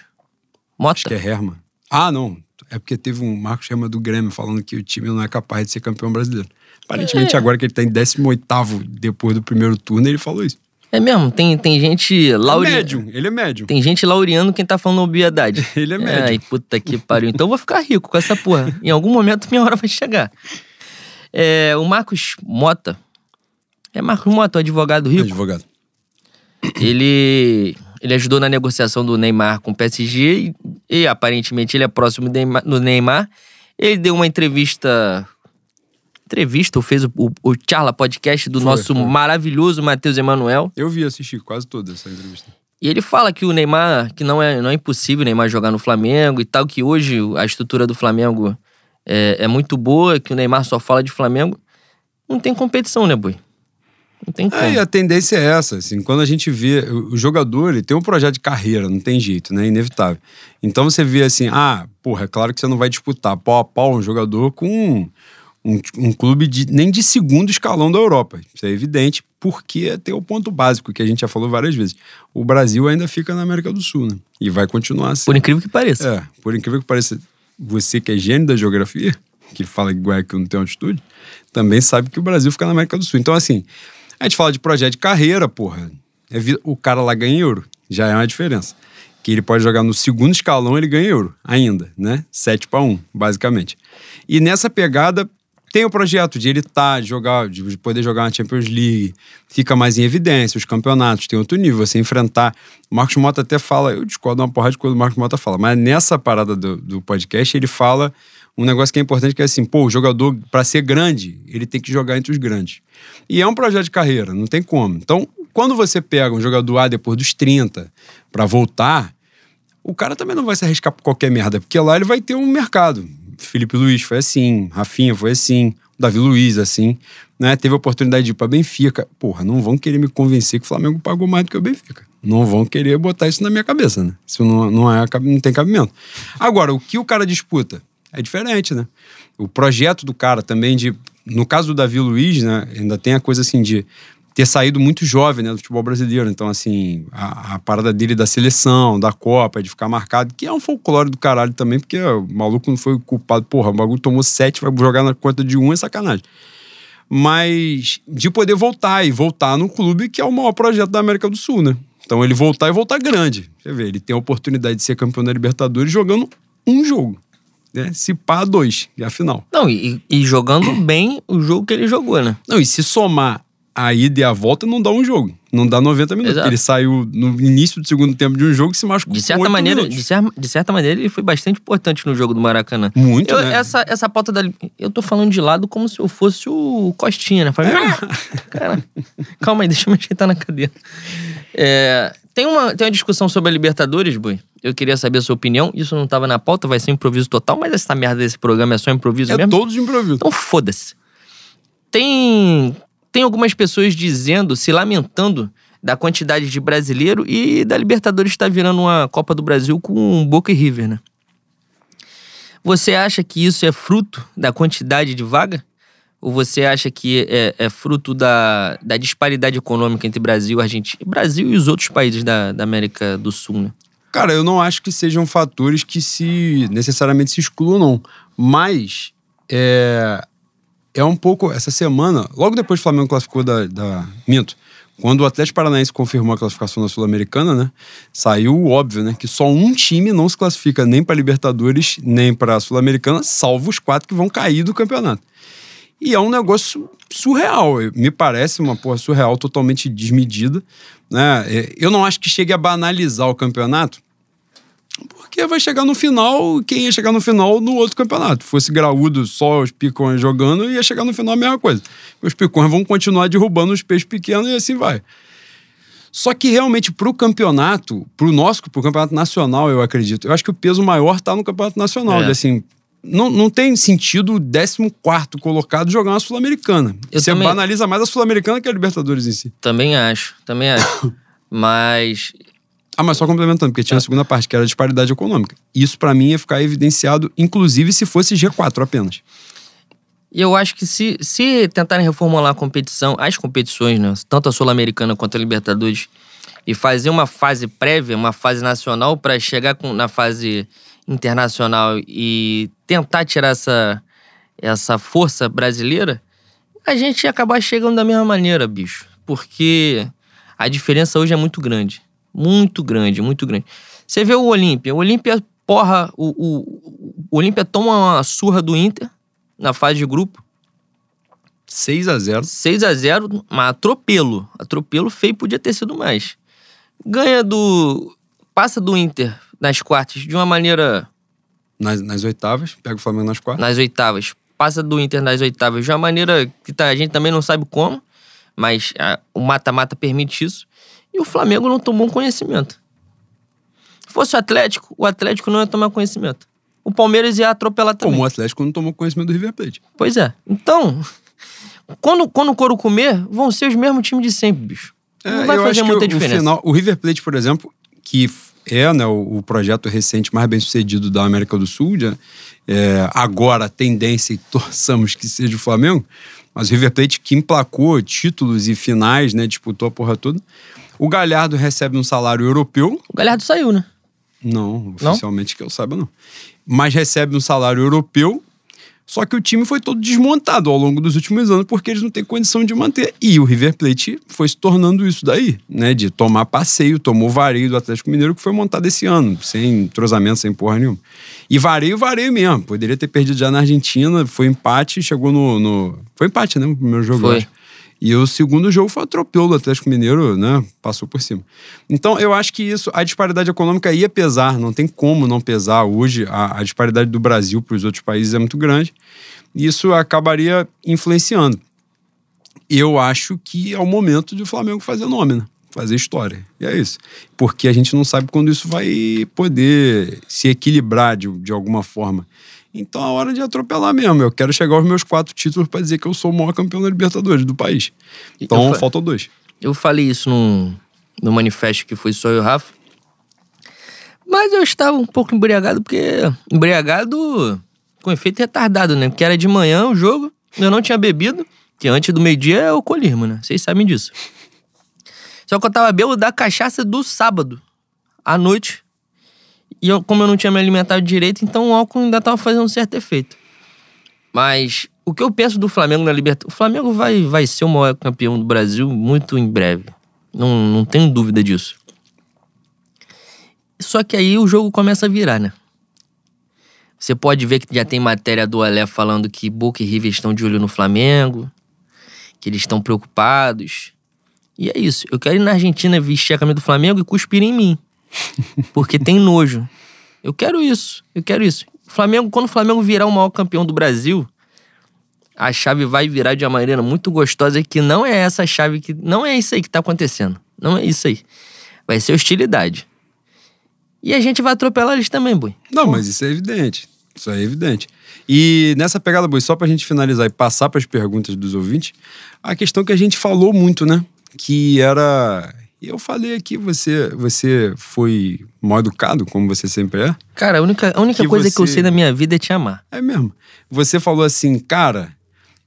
Mota. Acho que é Herman. Ah, não. É porque teve um Marcos Herman do Grêmio falando que o time não é capaz de ser campeão brasileiro. Aparentemente, é. agora que ele está em 18 depois do primeiro turno, ele falou isso. É mesmo, tem, tem gente laureando. É médium, ele é médium. Tem gente laureando quem tá falando obviedade. ele é médium. Ai, puta que pariu. Então eu vou ficar rico com essa porra. em algum momento minha hora vai chegar. É, o Marcos Mota. É Marcos Mota, o advogado rico? Advogado. Ele, ele ajudou na negociação do Neymar com o PSG e, e aparentemente ele é próximo do Neymar. Ele deu uma entrevista entrevista, ou fez o, o, o Charla Podcast do foi, nosso foi. maravilhoso Matheus Emanuel. Eu vi, assisti quase toda essa entrevista. E ele fala que o Neymar, que não é, não é impossível o Neymar jogar no Flamengo e tal, que hoje a estrutura do Flamengo é, é muito boa, que o Neymar só fala de Flamengo. Não tem competição, né, Boi? Não tem como. É, a tendência é essa, assim, quando a gente vê o jogador, ele tem um projeto de carreira, não tem jeito, né, inevitável. Então você vê assim, ah, porra, é claro que você não vai disputar pau a pau um jogador com um, um clube de, nem de segundo escalão da Europa. Isso é evidente, porque tem o ponto básico que a gente já falou várias vezes. O Brasil ainda fica na América do Sul, né? E vai continuar assim. Por incrível que pareça. É, por incrível que pareça. Você que é gênio da geografia, que fala que Guayaquil não tem altitude, também sabe que o Brasil fica na América do Sul. Então, assim, a gente fala de projeto de carreira, porra. É o cara lá ganha euro. Já é uma diferença. Que ele pode jogar no segundo escalão, ele ganha euro ainda, né? 7 para 1, basicamente. E nessa pegada, tem o projeto de ele estar, de jogar, de poder jogar na Champions League, fica mais em evidência, os campeonatos tem outro nível, você enfrentar. O Marcos Mota até fala, eu discordo uma porrada de coisa o Marcos Mota fala, mas nessa parada do, do podcast ele fala um negócio que é importante, que é assim, pô, o jogador, para ser grande, ele tem que jogar entre os grandes. E é um projeto de carreira, não tem como. Então, quando você pega um jogador A depois dos 30 para voltar, o cara também não vai se arriscar por qualquer merda, porque lá ele vai ter um mercado. Felipe Luiz foi assim, Rafinha foi assim, Davi Luiz assim, né? Teve a oportunidade de ir para Benfica. Porra, não vão querer me convencer que o Flamengo pagou mais do que o Benfica. Não vão querer botar isso na minha cabeça, né? Isso não, não, é, não tem cabimento. Agora, o que o cara disputa é diferente, né? O projeto do cara também de. No caso do Davi Luiz, né? Ainda tem a coisa assim de ter saído muito jovem né, do futebol brasileiro. Então, assim, a, a, parada dele da seleção, da Copa, de ficar marcado, que é um folclore do caralho também, porque o maluco não foi culpado. Porra, o bagulho tomou sete, vai jogar na conta de um, é sacanagem. Mas de poder voltar e voltar no clube que é o maior projeto da América do Sul, né? Então, ele voltar e voltar grande. Você vê, ele tem a oportunidade de ser campeão da Libertadores jogando um jogo. Né? Se pá, dois, e a final. Não, e, e jogando bem o jogo que ele jogou, né? Não, e se somar a ida e a volta não dá um jogo. Não dá 90 minutos. Exato. Ele saiu no início do segundo tempo de um jogo e se machucou. De certa maneira, de, cer de, certa maneira, ele foi bastante importante no jogo do Maracanã. Muito, eu, né? Essa, essa pauta da. Eu tô falando de lado como se eu fosse o Costinha, né? Falei, ah, cara, calma aí, deixa eu me ajeitar na cadeira. É, tem, uma, tem uma discussão sobre a Libertadores, Bui. Eu queria saber a sua opinião. Isso não tava na pauta, vai ser improviso total, mas essa merda desse programa é só improviso é mesmo. É todos improviso. Então foda-se. Tem tem algumas pessoas dizendo, se lamentando da quantidade de brasileiro e da Libertadores estar tá virando uma Copa do Brasil com Boca e River, né? Você acha que isso é fruto da quantidade de vaga? Ou você acha que é, é fruto da, da disparidade econômica entre Brasil, Argentina, Brasil e os outros países da, da América do Sul, né? Cara, eu não acho que sejam fatores que se necessariamente se excluam, não. Mas é, é um pouco. Essa semana, logo depois que o Flamengo classificou da, da. Minto. Quando o Atlético Paranaense confirmou a classificação da Sul-Americana, né? Saiu óbvio, né? Que só um time não se classifica nem para Libertadores, nem para a Sul-Americana, salvo os quatro que vão cair do campeonato. E é um negócio surreal. Me parece uma porra surreal, totalmente desmedida. Né? É, eu não acho que chegue a banalizar o campeonato, porque vai chegar no final, quem ia chegar no final no outro campeonato. Fosse graúdo só os picões jogando, ia chegar no final a mesma coisa. Os picões vão continuar derrubando os peixes pequenos e assim vai. Só que realmente pro campeonato, pro nosso, pro campeonato nacional, eu acredito, eu acho que o peso maior tá no campeonato nacional. É. Assim, não, não tem sentido o 14 colocado jogar uma Sul-Americana. Você também... banaliza mais a Sul-Americana que a Libertadores em si. Também acho, também acho. Mas ah, mas só complementando, porque tinha a segunda parte, que era a disparidade econômica. Isso, para mim, ia ficar evidenciado, inclusive, se fosse G4 apenas. E eu acho que se, se tentarem reformular a competição, as competições, né, tanto a Sul-Americana quanto a Libertadores, e fazer uma fase prévia, uma fase nacional, para chegar com, na fase internacional e tentar tirar essa, essa força brasileira, a gente ia acabar chegando da mesma maneira, bicho. Porque a diferença hoje é muito grande. Muito grande, muito grande. Você vê o Olímpia. O Olímpia, porra, o, o, o Olímpia toma uma surra do Inter na fase de grupo. 6 a 0 6 a 0 mas atropelo. Atropelo feio podia ter sido mais. Ganha do. Passa do Inter nas quartas de uma maneira. Nas, nas oitavas, pega o Flamengo nas quartas. Nas oitavas. Passa do Inter nas oitavas de uma maneira que tá, a gente também não sabe como, mas a, o mata-mata permite isso. E o Flamengo não tomou conhecimento. Se fosse o Atlético, o Atlético não ia tomar conhecimento. O Palmeiras ia atropelar também. Como o Atlético não tomou conhecimento do River Plate. Pois é. Então, quando, quando o couro comer, vão ser os mesmos times de sempre, bicho. Não é, vai fazer muita o, diferença. O, final, o River Plate, por exemplo, que é né, o, o, projeto recente mais bem sucedido da América do Sul, já, é, agora a tendência, e torçamos que seja o Flamengo, mas o River Plate que emplacou títulos e finais, né, disputou a porra toda. O Galhardo recebe um salário europeu. O Galhardo saiu, né? Não, oficialmente não? que eu saiba, não. Mas recebe um salário europeu, Só que o time foi todo desmontado ao longo dos últimos anos porque eles não têm condição de manter. E o River Plate foi se tornando isso daí, né? De tomar passeio, tomou vareio do Atlético Mineiro que foi montado esse ano, sem entrosamento, sem porra nenhuma. E vareio, vareio mesmo. Poderia ter perdido já na Argentina, foi empate, chegou no. no... Foi empate, né? O primeiro jogo. Foi. E o segundo jogo foi atropelo do Atlético Mineiro, né? Passou por cima. Então, eu acho que isso, a disparidade econômica ia pesar, não tem como não pesar. Hoje, a, a disparidade do Brasil para os outros países é muito grande. Isso acabaria influenciando. Eu acho que é o momento de o Flamengo fazer nome, né? Fazer história. E é isso. Porque a gente não sabe quando isso vai poder se equilibrar de, de alguma forma. Então é hora de atropelar mesmo. Eu quero chegar aos meus quatro títulos para dizer que eu sou o maior campeão da Libertadores do país. Então fa- faltam dois. Eu falei isso num, no manifesto que foi só eu e o Rafa. Mas eu estava um pouco embriagado, porque. Embriagado com efeito retardado, né? Porque era de manhã o jogo, eu não tinha bebido, que antes do meio-dia é alcoolismo, né? Vocês sabem disso. Só que eu tava bêbado da cachaça do sábado, à noite. E eu, como eu não tinha me alimentado direito, então o álcool ainda tava fazendo um certo efeito. Mas o que eu penso do Flamengo na Libertadores. O Flamengo vai, vai ser o maior campeão do Brasil muito em breve. Não, não tenho dúvida disso. Só que aí o jogo começa a virar, né? Você pode ver que já tem matéria do Alé falando que Boca e River estão de olho no Flamengo, que eles estão preocupados. E é isso. Eu quero ir na Argentina vestir a camisa do Flamengo e cuspir em mim. Porque tem nojo. Eu quero isso. Eu quero isso. Flamengo, quando o Flamengo virar o maior campeão do Brasil, a chave vai virar de uma maneira muito gostosa que não é essa chave que. Não é isso aí que tá acontecendo. Não é isso aí. Vai ser hostilidade. E a gente vai atropelar eles também, boi. Não, mas isso é evidente. Isso é evidente. E nessa pegada, Boi, só pra gente finalizar e passar para as perguntas dos ouvintes, a questão que a gente falou muito, né? Que era. Eu falei aqui, você, você foi mal educado, como você sempre é. Cara, a única, a única Que coisa que eu você- sei da minha vida é te amar. É mesmo. Você falou assim, cara,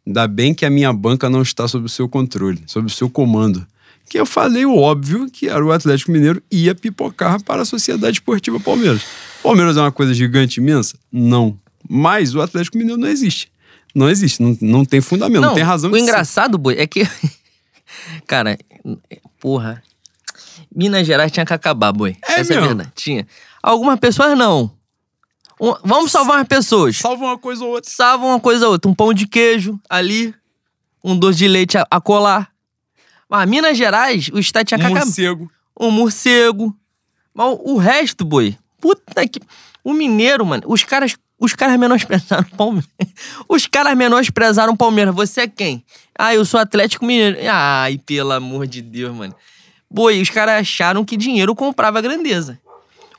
ainda bem que a minha banca não está sob o seu controle, sob o seu comando. Que eu falei o óbvio que era o Atlético Mineiro ia pipocar para a Sociedade Esportiva Palmeiras. Palmeiras é uma coisa gigante, imensa? Não. Mas o Atlético Mineiro não existe. Não existe, não, não tem fundamento, não, tem razão O engraçado, boi, é que. Cara, porra. Minas Gerais tinha que acabar, boi. É Essa é a mesmo? verdade. Tinha. Algumas pessoas não. Um- vamos salvar as pessoas. Salva uma coisa ou outra. Salva uma coisa ou outra. Um pão de queijo ali, um doce de leite a, a colar. Mas Minas Gerais, o estado tinha que Um acabar. morcego. Um morcego. Mas o, o resto, boi. Puta que. O mineiro, mano, os caras. Os caras menosprezaram o Palmeiras. Os caras menosprezaram o Palmeiras. Você é quem? Ah, eu sou Atlético Mineiro. Ai, pelo amor de Deus, mano. Boi, os caras acharam que dinheiro comprava grandeza.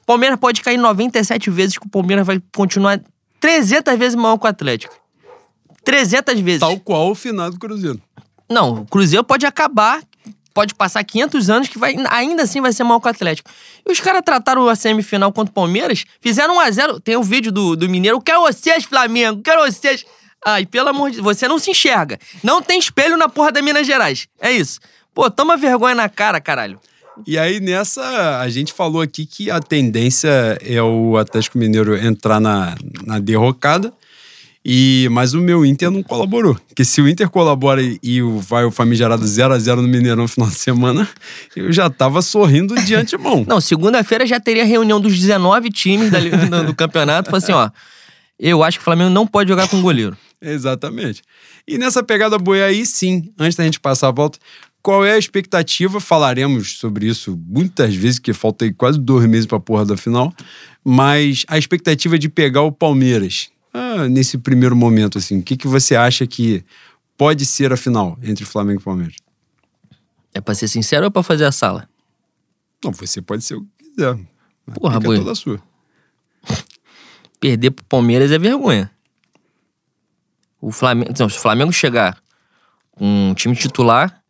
O Palmeiras pode cair 97 vezes que o Palmeiras vai continuar 300 vezes maior que o Atlético. 300 vezes. Tal qual o finado Cruzeiro. Não, o Cruzeiro pode acabar, pode passar 500 anos que vai, ainda assim vai ser mal com o Atlético. E os caras trataram a semifinal contra o Palmeiras, fizeram 1x0. Tem um vídeo do, do Mineiro, quero vocês, Flamengo, quero vocês. Ai, pelo amor de Deus, você não se enxerga. Não tem espelho na porra da Minas Gerais. É isso. Pô, toma vergonha na cara, caralho. E aí, nessa, a gente falou aqui que a tendência é o Atlético Mineiro entrar na, na derrocada. E, mas o meu Inter não colaborou. Porque se o Inter colabora e, e o, vai o famigerado 0x0 no Mineirão no final de semana, eu já tava sorrindo de antemão. Não, segunda-feira já teria reunião dos 19 times da, do, do campeonato. Falei assim, ó, eu acho que o Flamengo não pode jogar com goleiro. Exatamente. E nessa pegada boa aí, sim, antes da gente passar a volta, qual é a expectativa? Falaremos sobre isso muitas vezes, porque falta quase dois meses pra porra da final. Mas a expectativa de pegar o Palmeiras, ah, nesse primeiro momento, assim, o que, que você acha que pode ser a final entre Flamengo e Palmeiras? É pra ser sincero ou é pra fazer a sala? Não, você pode ser o que quiser. A Porra, é boi. toda sua. Perder pro Palmeiras é vergonha. O Flamengo, não, se o Flamengo chegar com um time titular,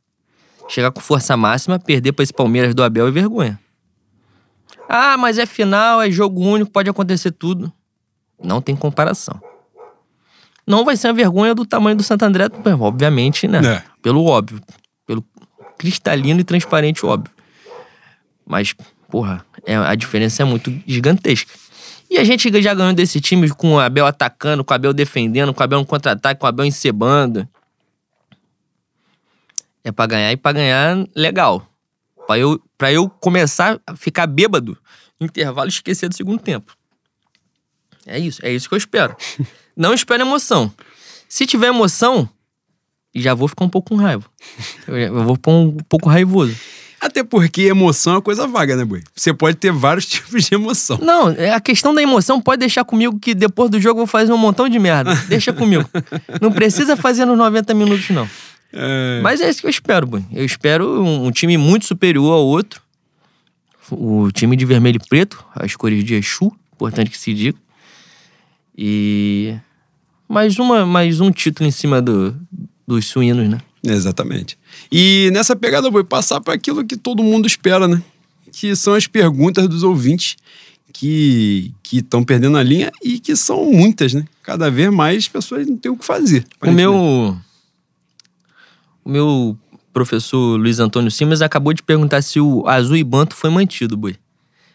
chegar com força máxima, perder pra esse Palmeiras do Abel é vergonha. Ah, mas é final, é jogo único, pode acontecer tudo. Não tem comparação. Não vai ser a vergonha do tamanho do Santo André, obviamente, né? É. Pelo óbvio. Pelo cristalino e transparente óbvio. Mas, porra, é- a diferença é muito gigantesca. E a gente já ganhou desse time com o Abel atacando, com o Abel defendendo, com o Abel no contra-ataque, com o Abel encebando. É pra ganhar e pra ganhar legal. Pra eu, pra eu começar a ficar bêbado intervalo e esquecer do segundo tempo. É isso, é isso que eu espero. Não espero emoção. Se tiver emoção, já vou ficar um pouco com raiva. Eu, vou ficar um pouco raivoso. Até porque emoção é uma coisa vaga, né, Boi? Você pode ter vários tipos de emoção. Não, é a questão da emoção pode deixar comigo que depois do jogo eu vou fazer um montão de merda. Deixa comigo. Não precisa fazer nos 90 minutos, não. É... Mas é isso que eu espero, Boi. Eu espero um, um time muito superior ao outro. O time de vermelho e preto, as cores de Exu, importante que se diga. E mais, uma, mais um título em cima do, dos suínos, né? Exatamente. E nessa pegada, vou passar para aquilo que todo mundo espera, né? Que são as perguntas dos ouvintes que estão perdendo a linha e que são muitas, né? Cada vez mais pessoas não têm o que fazer. O meu. O meu professor Luiz Antônio Simas acabou de perguntar se o azul e banto foi mantido, boi.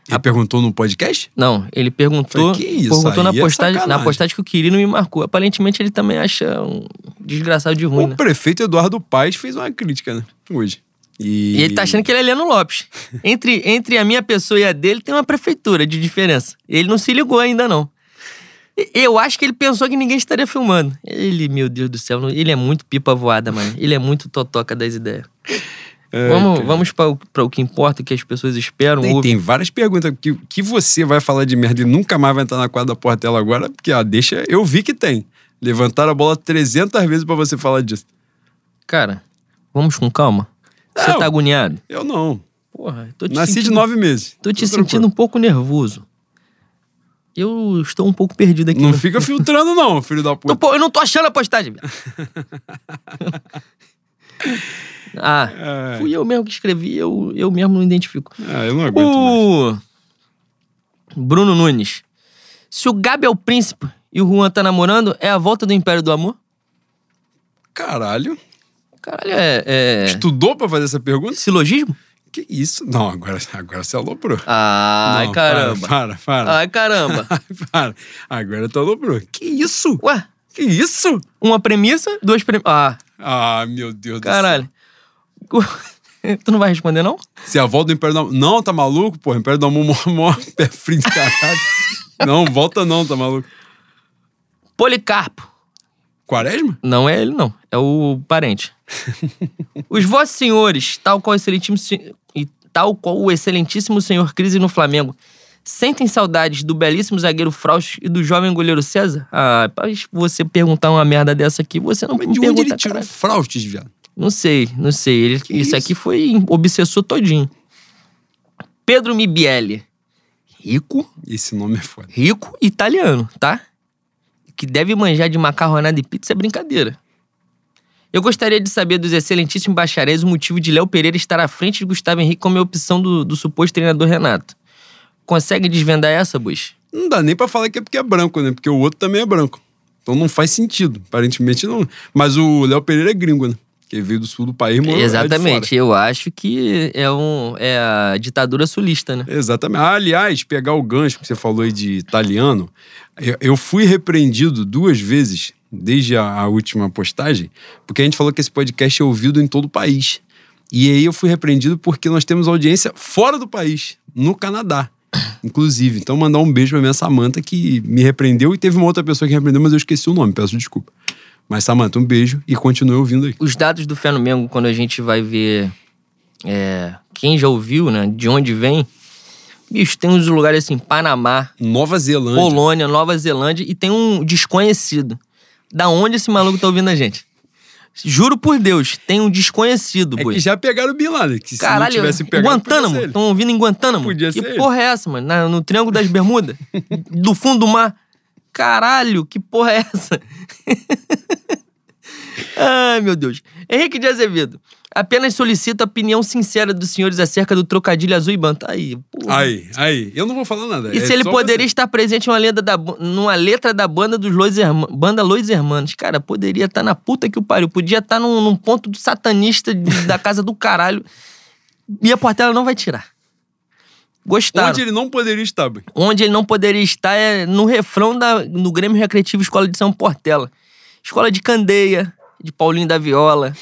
Ele perguntou no podcast? Não, ele perguntou. Falei, que isso? Perguntou na é postagem, na sacanagem. postagem que o Quirino me marcou. Aparentemente ele também acha um desgraçado de ruim, O né? prefeito Eduardo Paes fez uma crítica, né? Hoje. E, E ele tá achando que ele é Leno Lopes. Entre, entre a minha pessoa e a dele tem uma prefeitura de diferença. Ele não se ligou ainda, não. Eu acho que ele pensou que ninguém estaria filmando. Ele, meu Deus do céu, ele é muito pipa voada, mano. Ele é muito totoca das ideias. É, vamos cara. vamos para o, o que importa, que as pessoas esperam. Tem, tem várias perguntas que, que você vai falar de merda e nunca mais vai entrar na quadra da Portela agora, porque a deixa, eu vi que tem. Levantaram a bola 300 vezes pra você falar disso. Cara, vamos com calma. Você Não. tá agoniado? Eu não. Porra, tô te Nasci sentindo, de nove meses. Tô te tranquilo. sentindo um pouco nervoso. Eu estou um pouco perdido aqui. Não fica filtrando, não, filho da Tô, puta. pô, eu não tô achando a postagem. ah, É. fui eu mesmo que escrevi, eu, eu mesmo não identifico. Ah, eu não aguento mais. O Bruno Nunes. Se o Gabi é o príncipe e o Juan tá namorando, é a volta do Império do Amor? Caralho. Caralho, é. é... Estudou pra fazer essa pergunta? Silogismo? Que isso? Não, agora, agora você aloprou. Ai, Não, caramba. Para, para, para. Ai, caramba. para. Agora tu aloprou. Que isso? Ué, Que isso? uma premissa, duas premissas. Ah, Ah, meu Deus caralho. tu não vai responder, não? do céu. Se a volta do Império do Amor... Não, tá maluco? Pô, Império do Amor mó, mó pé frio do caralho. não, volta não, tá maluco. Policarpo. Quaresma? Não é ele, não. É o parente. Os vossos senhores, tal qual, o excelentíssimo, sen- e tal qual o excelentíssimo senhor Crise no Flamengo, sentem saudades do belíssimo zagueiro Frausto e do jovem goleiro César? Ah, pra você perguntar uma merda dessa aqui, você não Mas me de onde pergunta, ele tirou. Fraustes, viado? Não sei, não sei. Ele- isso, isso? aqui foi obsessor todinho. Pedro Mibielli. Rico, Esse nome é foda. rico italiano, tá? Que deve manjar de macarronada e pizza é brincadeira. Eu gostaria de saber dos excelentíssimos bacharéis o motivo de Léo Pereira estar à frente de Gustavo Henrique como a opção do, do suposto treinador Renato. Consegue desvendar essa, Bush? Não dá nem pra falar que é porque é branco, né? Porque o outro também é branco. Então não faz sentido. Aparentemente não. Mas o Léo Pereira é gringo, né? Que veio do sul do país, morou é Exatamente. Eu acho que é, um, é a ditadura sulista, né? Exatamente. Ah, aliás, pegar o gancho que você falou aí de italiano, eu, fui repreendido duas vezes desde a, última postagem, porque a gente falou que esse podcast é ouvido em todo o país. E aí eu fui repreendido porque nós temos audiência fora do país, no Canadá. Inclusive, então mandar um beijo pra minha Samanta que me repreendeu e teve uma outra pessoa que repreendeu, mas eu esqueci o nome, peço desculpa. Mas Samanta, um beijo e continue ouvindo aí. Os dados do Fé no Mengo, quando a gente vai ver é, quem já ouviu, né? De onde vem. Bicho, tem uns lugares assim, Panamá, Nova Zelândia. Polônia, Nova Zelândia e tem um desconhecido. Da onde esse maluco tá ouvindo a gente? Juro por Deus, tem um desconhecido, É boi. que já pegaram o Bin Laden, que se não Caralho, tivesse pegado, Guantánamo. ele. Estão ouvindo em Guantánamo? Podia que ser ele. porra é essa, mano? Na- no Triângulo das Bermudas? do fundo do mar? Caralho, que porra é essa? Ai, meu Deus. Henrique de Azevedo. Apenas solicito a opinião sincera dos senhores acerca do trocadilho azul e banta. Aí, porra. Aí, aí. Eu não vou falar nada. E é se ele poderia você. estar presente numa letra da, numa letra da banda dos Lois Hermanos, banda Lois Hermanos? Cara, poderia estar na puta que o pariu. Podia estar num, num ponto do satanista da casa do caralho. E a Portela não vai tirar. Gostaram. Onde ele não poderia estar, boy. Onde ele não poderia estar é no refrão da, no Grêmio Recreativo Escola de São Portela. Escola de Candeia, de Paulinho da Viola,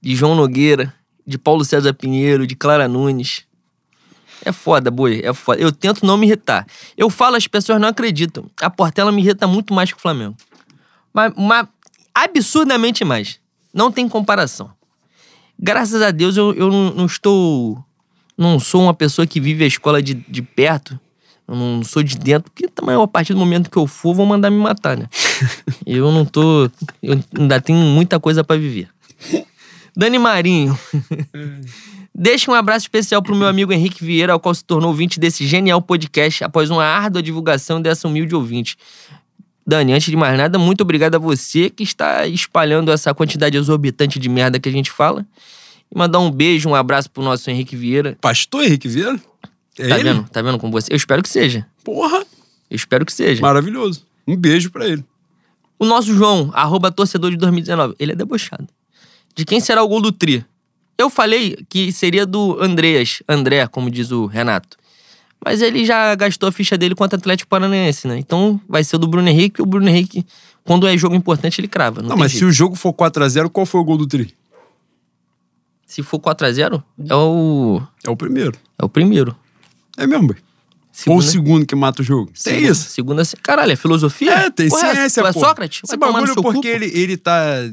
de João Nogueira, de Paulo César Pinheiro, de Clara Nunes. É foda, boi, é foda. Eu tento não me irritar. Eu falo, as pessoas não acreditam. A Portela me irrita muito mais que o Flamengo. Mas, mas absurdamente mais. Não tem comparação. Graças a Deus eu, eu não, não estou. Não sou uma pessoa que vive a escola de, de perto. Eu não sou de dentro, porque também a partir do momento que eu for, vão mandar me matar, né? eu não tô. Eu ainda tenho muita coisa pra viver. Dani Marinho. Deixa um abraço especial pro meu amigo Henrique Vieira, ao qual se tornou ouvinte desse genial podcast após uma árdua divulgação dessa humilde ouvinte. Dani, antes de mais nada, muito obrigado a você que está espalhando essa quantidade exorbitante de merda que a gente fala. E mandar um beijo, um abraço pro nosso Henrique Vieira. Pastor Henrique Vieira? É tá ele? vendo? Tá vendo com você? Eu espero que seja. Porra! Eu espero que seja. Maravilhoso. Um beijo pra ele. O nosso João, arroba torcedor de 2019, ele é debochado. De quem será o gol do Tri? Eu falei que seria do Andreas, André, como diz o Renato. Mas ele já gastou a ficha dele contra o Atlético Paranaense, né? Então vai ser do Bruno Henrique. O Bruno Henrique, quando é jogo importante, ele crava. Não, Não, mas se jeito. o jogo for 4x0, qual foi o gol do Tri? Se for 4x0, é o. É o primeiro. É o primeiro. É mesmo, boy. Ou o segundo que mata o jogo. Tem segunda- isso. Segunda. Caralho, é filosofia? É, tem Porra, ciência, tu é pô. Sócrates? Esse bagulho porque ele, ele tá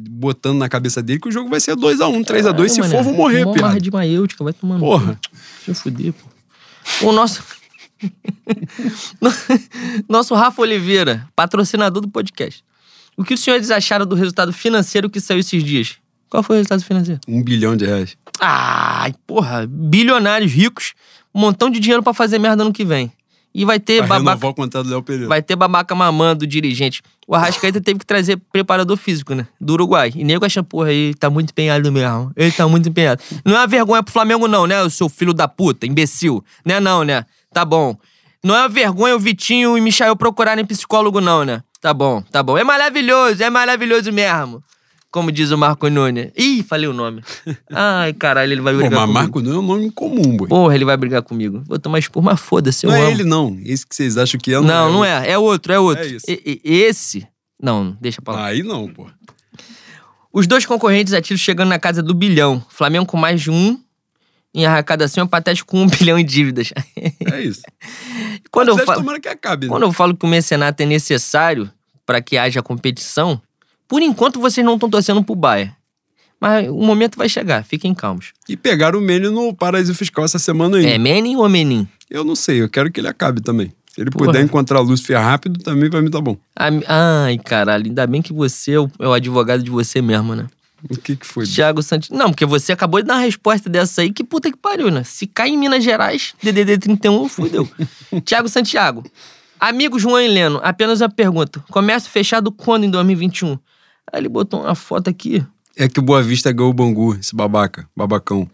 botando na cabeça dele que o jogo vai ser 2x1, 3x2. Caralho, Se mané. for, vou morrer, piada. marra de maêutica, vai tomar no Porra. Se eu fuder, pô. O nosso... nosso Rafa Oliveira, patrocinador do podcast. O que os senhores acharam do resultado financeiro que saiu esses dias? Qual foi o resultado financeiro? Um bilhão de reais. Ai, porra, bilionários ricos, um montão de dinheiro pra fazer merda no que vem. E vai ter Pra babaca... o contrato do Léo Pereira. Vai ter babaca mamando o dirigente. O Arrascaeta teve que trazer preparador físico, né? Do Uruguai. E nego acha, porra, ele tá muito empenhado mesmo. Ele tá muito empenhado. Não é uma vergonha pro Flamengo, não, né, o seu filho da puta, imbecil? Né, não, né? Tá bom. Não é uma vergonha o Vitinho e o Michael procurarem psicólogo, não, né? Tá bom, tá bom. É maravilhoso, é maravilhoso mesmo. Como diz o Marco Nunes. Ih, falei o nome. Ai, caralho, ele vai Pô, brigar mas comigo. Marco não é um nome comum, boy. Porra, ele vai brigar comigo. Vou tomar expor, mas foda-se, eu não amo. é ele, não. Esse que vocês acham que é. Não, não é. É outro, é outro. É isso. E- e- esse. Não, deixa pra lá. Aí não, pô. Os dois concorrentes a tiro chegando na casa do bilhão. Flamengo com mais de um em arrecadação e o Patético com um bilhão em dívidas. É isso. quando, eu falo, tomara que acabe, né? quando eu falo que o mecenato é necessário para que haja competição, por enquanto vocês não estão torcendo pro Bayern. Mas o momento vai chegar, fiquem calmos. E pegaram o Mene no paraíso fiscal essa semana ainda. É Menin ou Menin? Eu não sei, eu quero que ele acabe também. Se ele Porra. puder encontrar a Lúcifer rápido, também pra mim tá bom. Ai, caralho, ainda bem que você é o, é o advogado de você mesmo, né? O que que foi? Thiago Santos. Não, porque você acabou de dar uma resposta dessa aí, que puta que pariu, né? Se cai em Minas Gerais, DDD 31, fudeu. Thiago Santiago. Amigo João Heleno, apenas uma pergunta. Comércio fechado quando em 2021? Aí ele botou uma foto aqui. É que o Boa Vista ganhou o Bangu, esse babaca, babacão.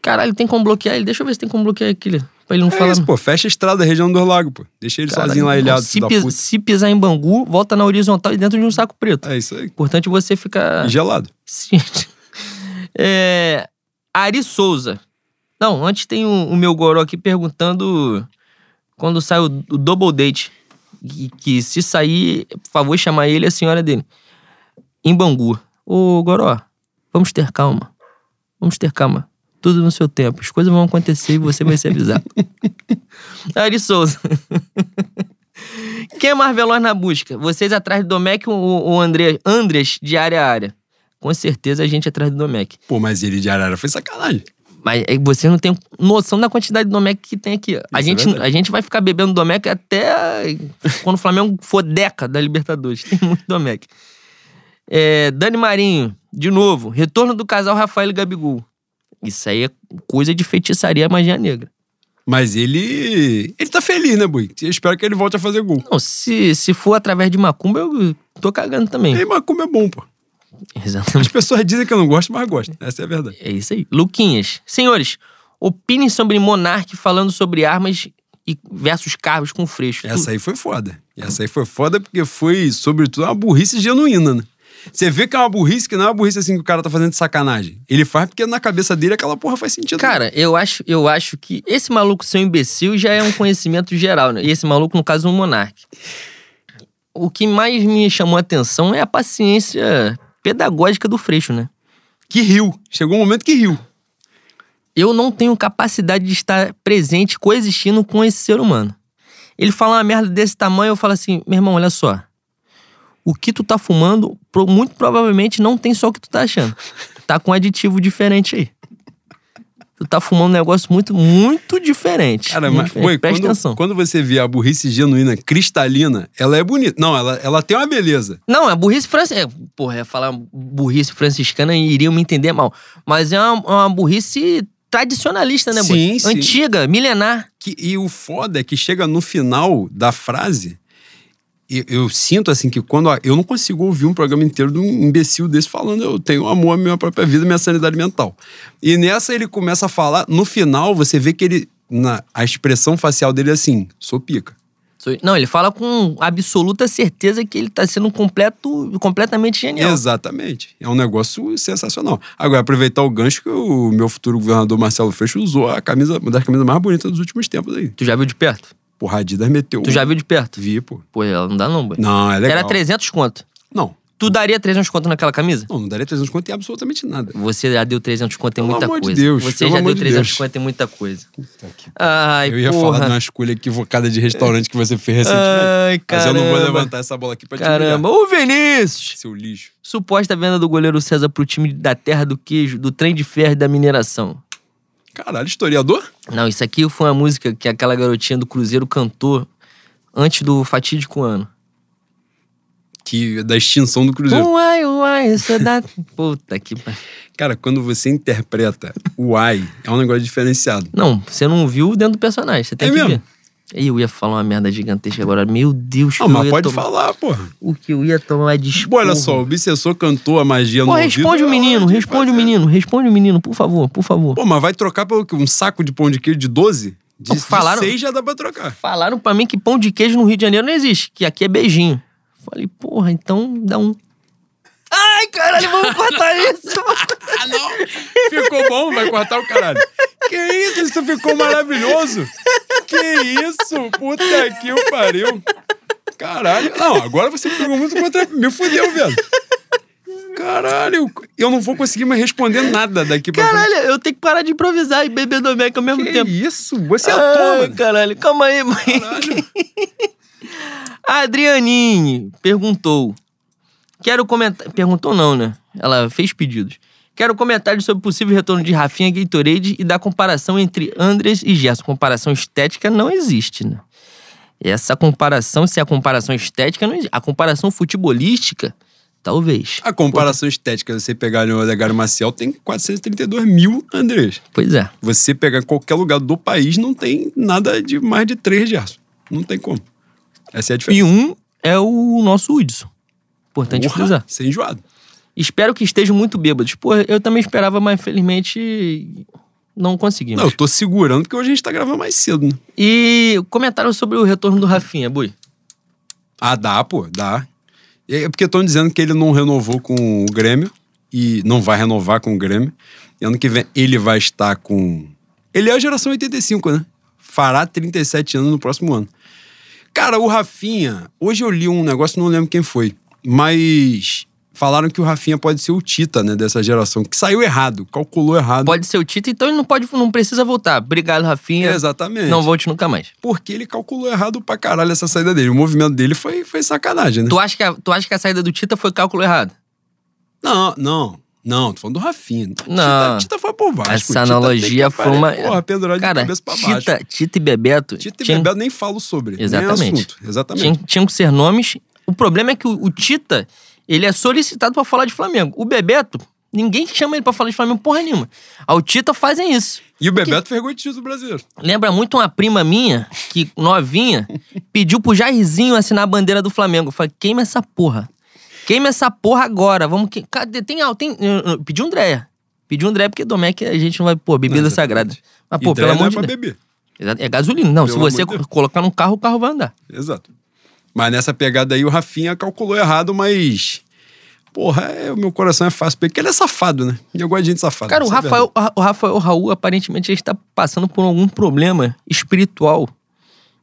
Caralho, tem como bloquear ele? Deixa eu ver se tem como bloquear aquele. Pra ele não É falar. isso, pô. Fecha a estrada da região do Lago, pô. Deixa ele Caralho, sozinho lá, ilhado, se, pis- se pisar em Bangu, volta na horizontal e dentro de um saco preto. É isso aí. Importante você ficar E gelado. ciente. É, Ari Souza. Não, antes tem o, o meu goró aqui perguntando quando sai o, o double date. Que, que se sair, por favor, chamar ele e a senhora dele. Em Bangu. Ô, goró, vamos ter calma. Vamos ter calma. Tudo no seu tempo. As coisas vão acontecer e você vai ser avisado. Ari Souza. Quem é mais veloz na busca? Vocês atrás do Domecq ou o André, Andres de área a área? Com certeza a gente atrás do Domecq. Pô, mas ele de Arara foi sacanagem. Mas é, você não tem noção da quantidade de Domecq que tem aqui. A Isso é gente, verdade. a gente vai ficar bebendo Domecq até quando o Flamengo for década da Libertadores. Tem muito Domecq. É, Dani Marinho, de novo. Retorno do casal Rafael e Gabigol. Isso aí é coisa de feitiçaria magia negra. Mas ele. Ele tá feliz, né, Bui? Eu espero que ele volte a fazer gol. Não, se, se for através de Macumba, eu tô cagando também. E Macumba é bom, pô. Exatamente. As pessoas dizem que eu não gosto, mas gostam. Essa é a verdade. É isso aí. Luquinhas. Senhores, opinem sobre Monark falando sobre armas e versus carros com freixo. Essa aí foi foda. Essa aí foi foda porque foi, sobretudo, uma burrice genuína, né? Você vê que é uma burrice, que não é uma burrice assim que o cara tá fazendo de sacanagem. Ele faz porque na cabeça dele aquela porra faz sentido. Cara, eu acho, eu acho que esse maluco ser um imbecil já é um conhecimento geral, né? E esse maluco, no caso, é um monarca. O que mais me chamou a atenção é a paciência pedagógica do Freixo, né? Que riu. Chegou um momento que riu. Eu não tenho capacidade de estar presente, coexistindo com esse ser humano. Ele fala uma merda desse tamanho, eu falo assim, meu irmão, olha só. O que tu tá fumando, muito provavelmente não tem só o que tu tá achando. Tá com um aditivo diferente aí. Tu tá fumando um negócio muito, muito diferente. Cara, muito mas diferente. oi, Presta quando, atenção. quando você vê a burrice genuína, cristalina, ela é bonita. Não, ela, ela tem uma beleza. Não, é burrice francesa. Porra, ia falar burrice franciscana e iriam me entender mal. Mas é uma, uma burrice tradicionalista, né? Sim, sim. Antiga, milenar. Que, e o foda é que chega no final da frase, eu, eu sinto assim que quando. a- eu não consigo ouvir um programa inteiro de um imbecil desse falando, eu tenho amor à minha própria vida, minha sanidade mental. E nessa ele começa a falar, no final você vê que ele. Na, a expressão facial dele é assim: sou pica. Não, ele fala com absoluta certeza que ele tá sendo um completo, completamente genial. Exatamente. É um negócio sensacional. Agora, aproveitar o gancho que o meu futuro governador Marcelo Freixo usou a camisa, uma das camisas mais bonitas dos últimos tempos aí. Tu já viu de perto? Porra, a Adidas meteu. Tu já viu de perto? Vi, pô. Pô, ela não dá não, Boi. Não, é legal. Era 300 conto. Não. Tu daria 300 conto naquela camisa? Não, não daria 300 conto em absolutamente nada. Você já deu 300 conto em Pelo muita amor de coisa. Deus, Você já deu de 300 Deus. conto em muita coisa. Ai, eu ia porra. falar de uma escolha equivocada de restaurante que você fez recentemente. Ai, mas eu não vou caramba. levantar essa bola aqui pra te Caramba. humilhar, Ô, Vinícius! seu lixo. Suposta venda do goleiro César pro time da terra do queijo, do trem de ferro e da mineração. Caralho, historiador? Não, isso aqui foi uma música que aquela garotinha do Cruzeiro cantou antes do fatídico ano. Que da extinção do Cruzeiro. Uai, uai, isso é da... Puta que. Cara, quando você interpreta o ai, é um negócio diferenciado. Não, você não viu dentro do personagem, você tem É que mesmo? ver. Eu ia falar uma merda gigantesca agora. Meu Deus, Não, mas pode tomar- falar, porra. O que eu ia tomar de Pô, olha só, o Obsessor cantou a magia Pô, no responde ouvido, o menino, responde o menino, responde o menino, por favor, por favor. Pô, mas vai trocar quê? um saco de pão de queijo de 12? De, Pô, falaram- de 6 já dá pra trocar. Falaram pra mim que pão de queijo no Rio de Janeiro não existe, que aqui é beijinho. Falei, porra, então dá um. Ai, caralho, vamos cortar isso. Ah, não! Ficou bom, vai cortar o caralho. Que isso? Isso ficou maravilhoso! Que isso? Puta que o pariu! Caralho! Não, agora você pegou muito contra. Me fudeu, velho! Caralho! Eu não vou conseguir mais responder nada daqui pra frente. Caralho, eu tenho que parar de improvisar e beber Domecq ao mesmo Que tempo. isso? Você é ator, Ai, mano. caralho, calma aí, mãe. Caralho. A Adrianine perguntou. Quero comentar. Perguntou não, né? Ela fez pedidos. Quero comentários sobre o possível retorno de Rafinha Gatorade e da comparação entre Andres e Gerson. Comparação estética não existe, né? Essa comparação, se é a comparação estética, não existe. A comparação futebolística, talvez. A comparação estética, você pegar o Olegário Maciel, tem 432 mil Andrés. Pois é. Você pegar em qualquer lugar do país, não tem nada de mais de 3 Gerson. Não tem como. Essa é a diferença. E um é o nosso Hudson. Importante Porra, frisar. Sem enjoado. Espero que estejam muito bêbados. Pô, eu também esperava, mas infelizmente não conseguimos. Não, eu tô segurando porque hoje a gente tá gravando mais cedo, né? E comentaram sobre o retorno do Rafinha, Bui. Ah, dá, pô, dá. É porque estão dizendo que ele não renovou com o Grêmio e não vai renovar com o Grêmio. E ano que vem ele vai estar com. Ele é a geração 85, né? Fará 37 anos no próximo ano. Cara, o Rafinha. Hoje eu li um negócio, não lembro quem foi, mas falaram que o Rafinha pode ser o Tita, né, dessa geração, que saiu errado, calculou errado. Pode ser o Tito, então ele não, pode, não precisa voltar. Obrigado, Rafinha. Exatamente. Não volte nunca mais. Porque ele calculou errado pra caralho essa saída dele. O movimento dele foi, foi sacanagem, né? Tu acha, que a, tu acha que a saída do Tita foi cálculo errado? Não, não. Não, tô falando do Rafinha. Não. Tita, Tita foi por Vasco. Essa Tita analogia foi uma. Porra, pendurado Cara, de cabeça pra baixo. Tita, Tita e Bebeto. Tita e tinham- Bebeto nem falo sobre. Exatamente. Nem assunto. Exatamente. Tinham, tinham que ser nomes. O problema é que o, o Tita, ele é solicitado pra falar de Flamengo. O Bebeto, ninguém chama ele pra falar de Flamengo porra nenhuma. Ao Tita fazem isso. E o Bebeto foi o título brasileiro. Lembra muito uma prima minha, que novinha, pediu pro Jairzinho assinar a bandeira do Flamengo. Eu falei, queima essa porra. Queima essa porra agora. Vamos que. Cadê? Tem. tem eu- eu- Pediu um Andréia. Pediu um Andréia porque Domecq a gente não vai. Pô, bebida Não, sagrada. Mas, pô, pelo amor é de pra Deus. É gasolina. Não, se Pelo você amor de Deus. colocar num carro, o carro vai andar. Exato. Mas nessa pegada aí, o Rafinha calculou errado, mas porra, é, o meu coração é fácil, porque ele é safado, né? E eu gosto de gente safada. Cara, o é Rafael, o Rafael Raul aparentemente está passando por algum problema espiritual.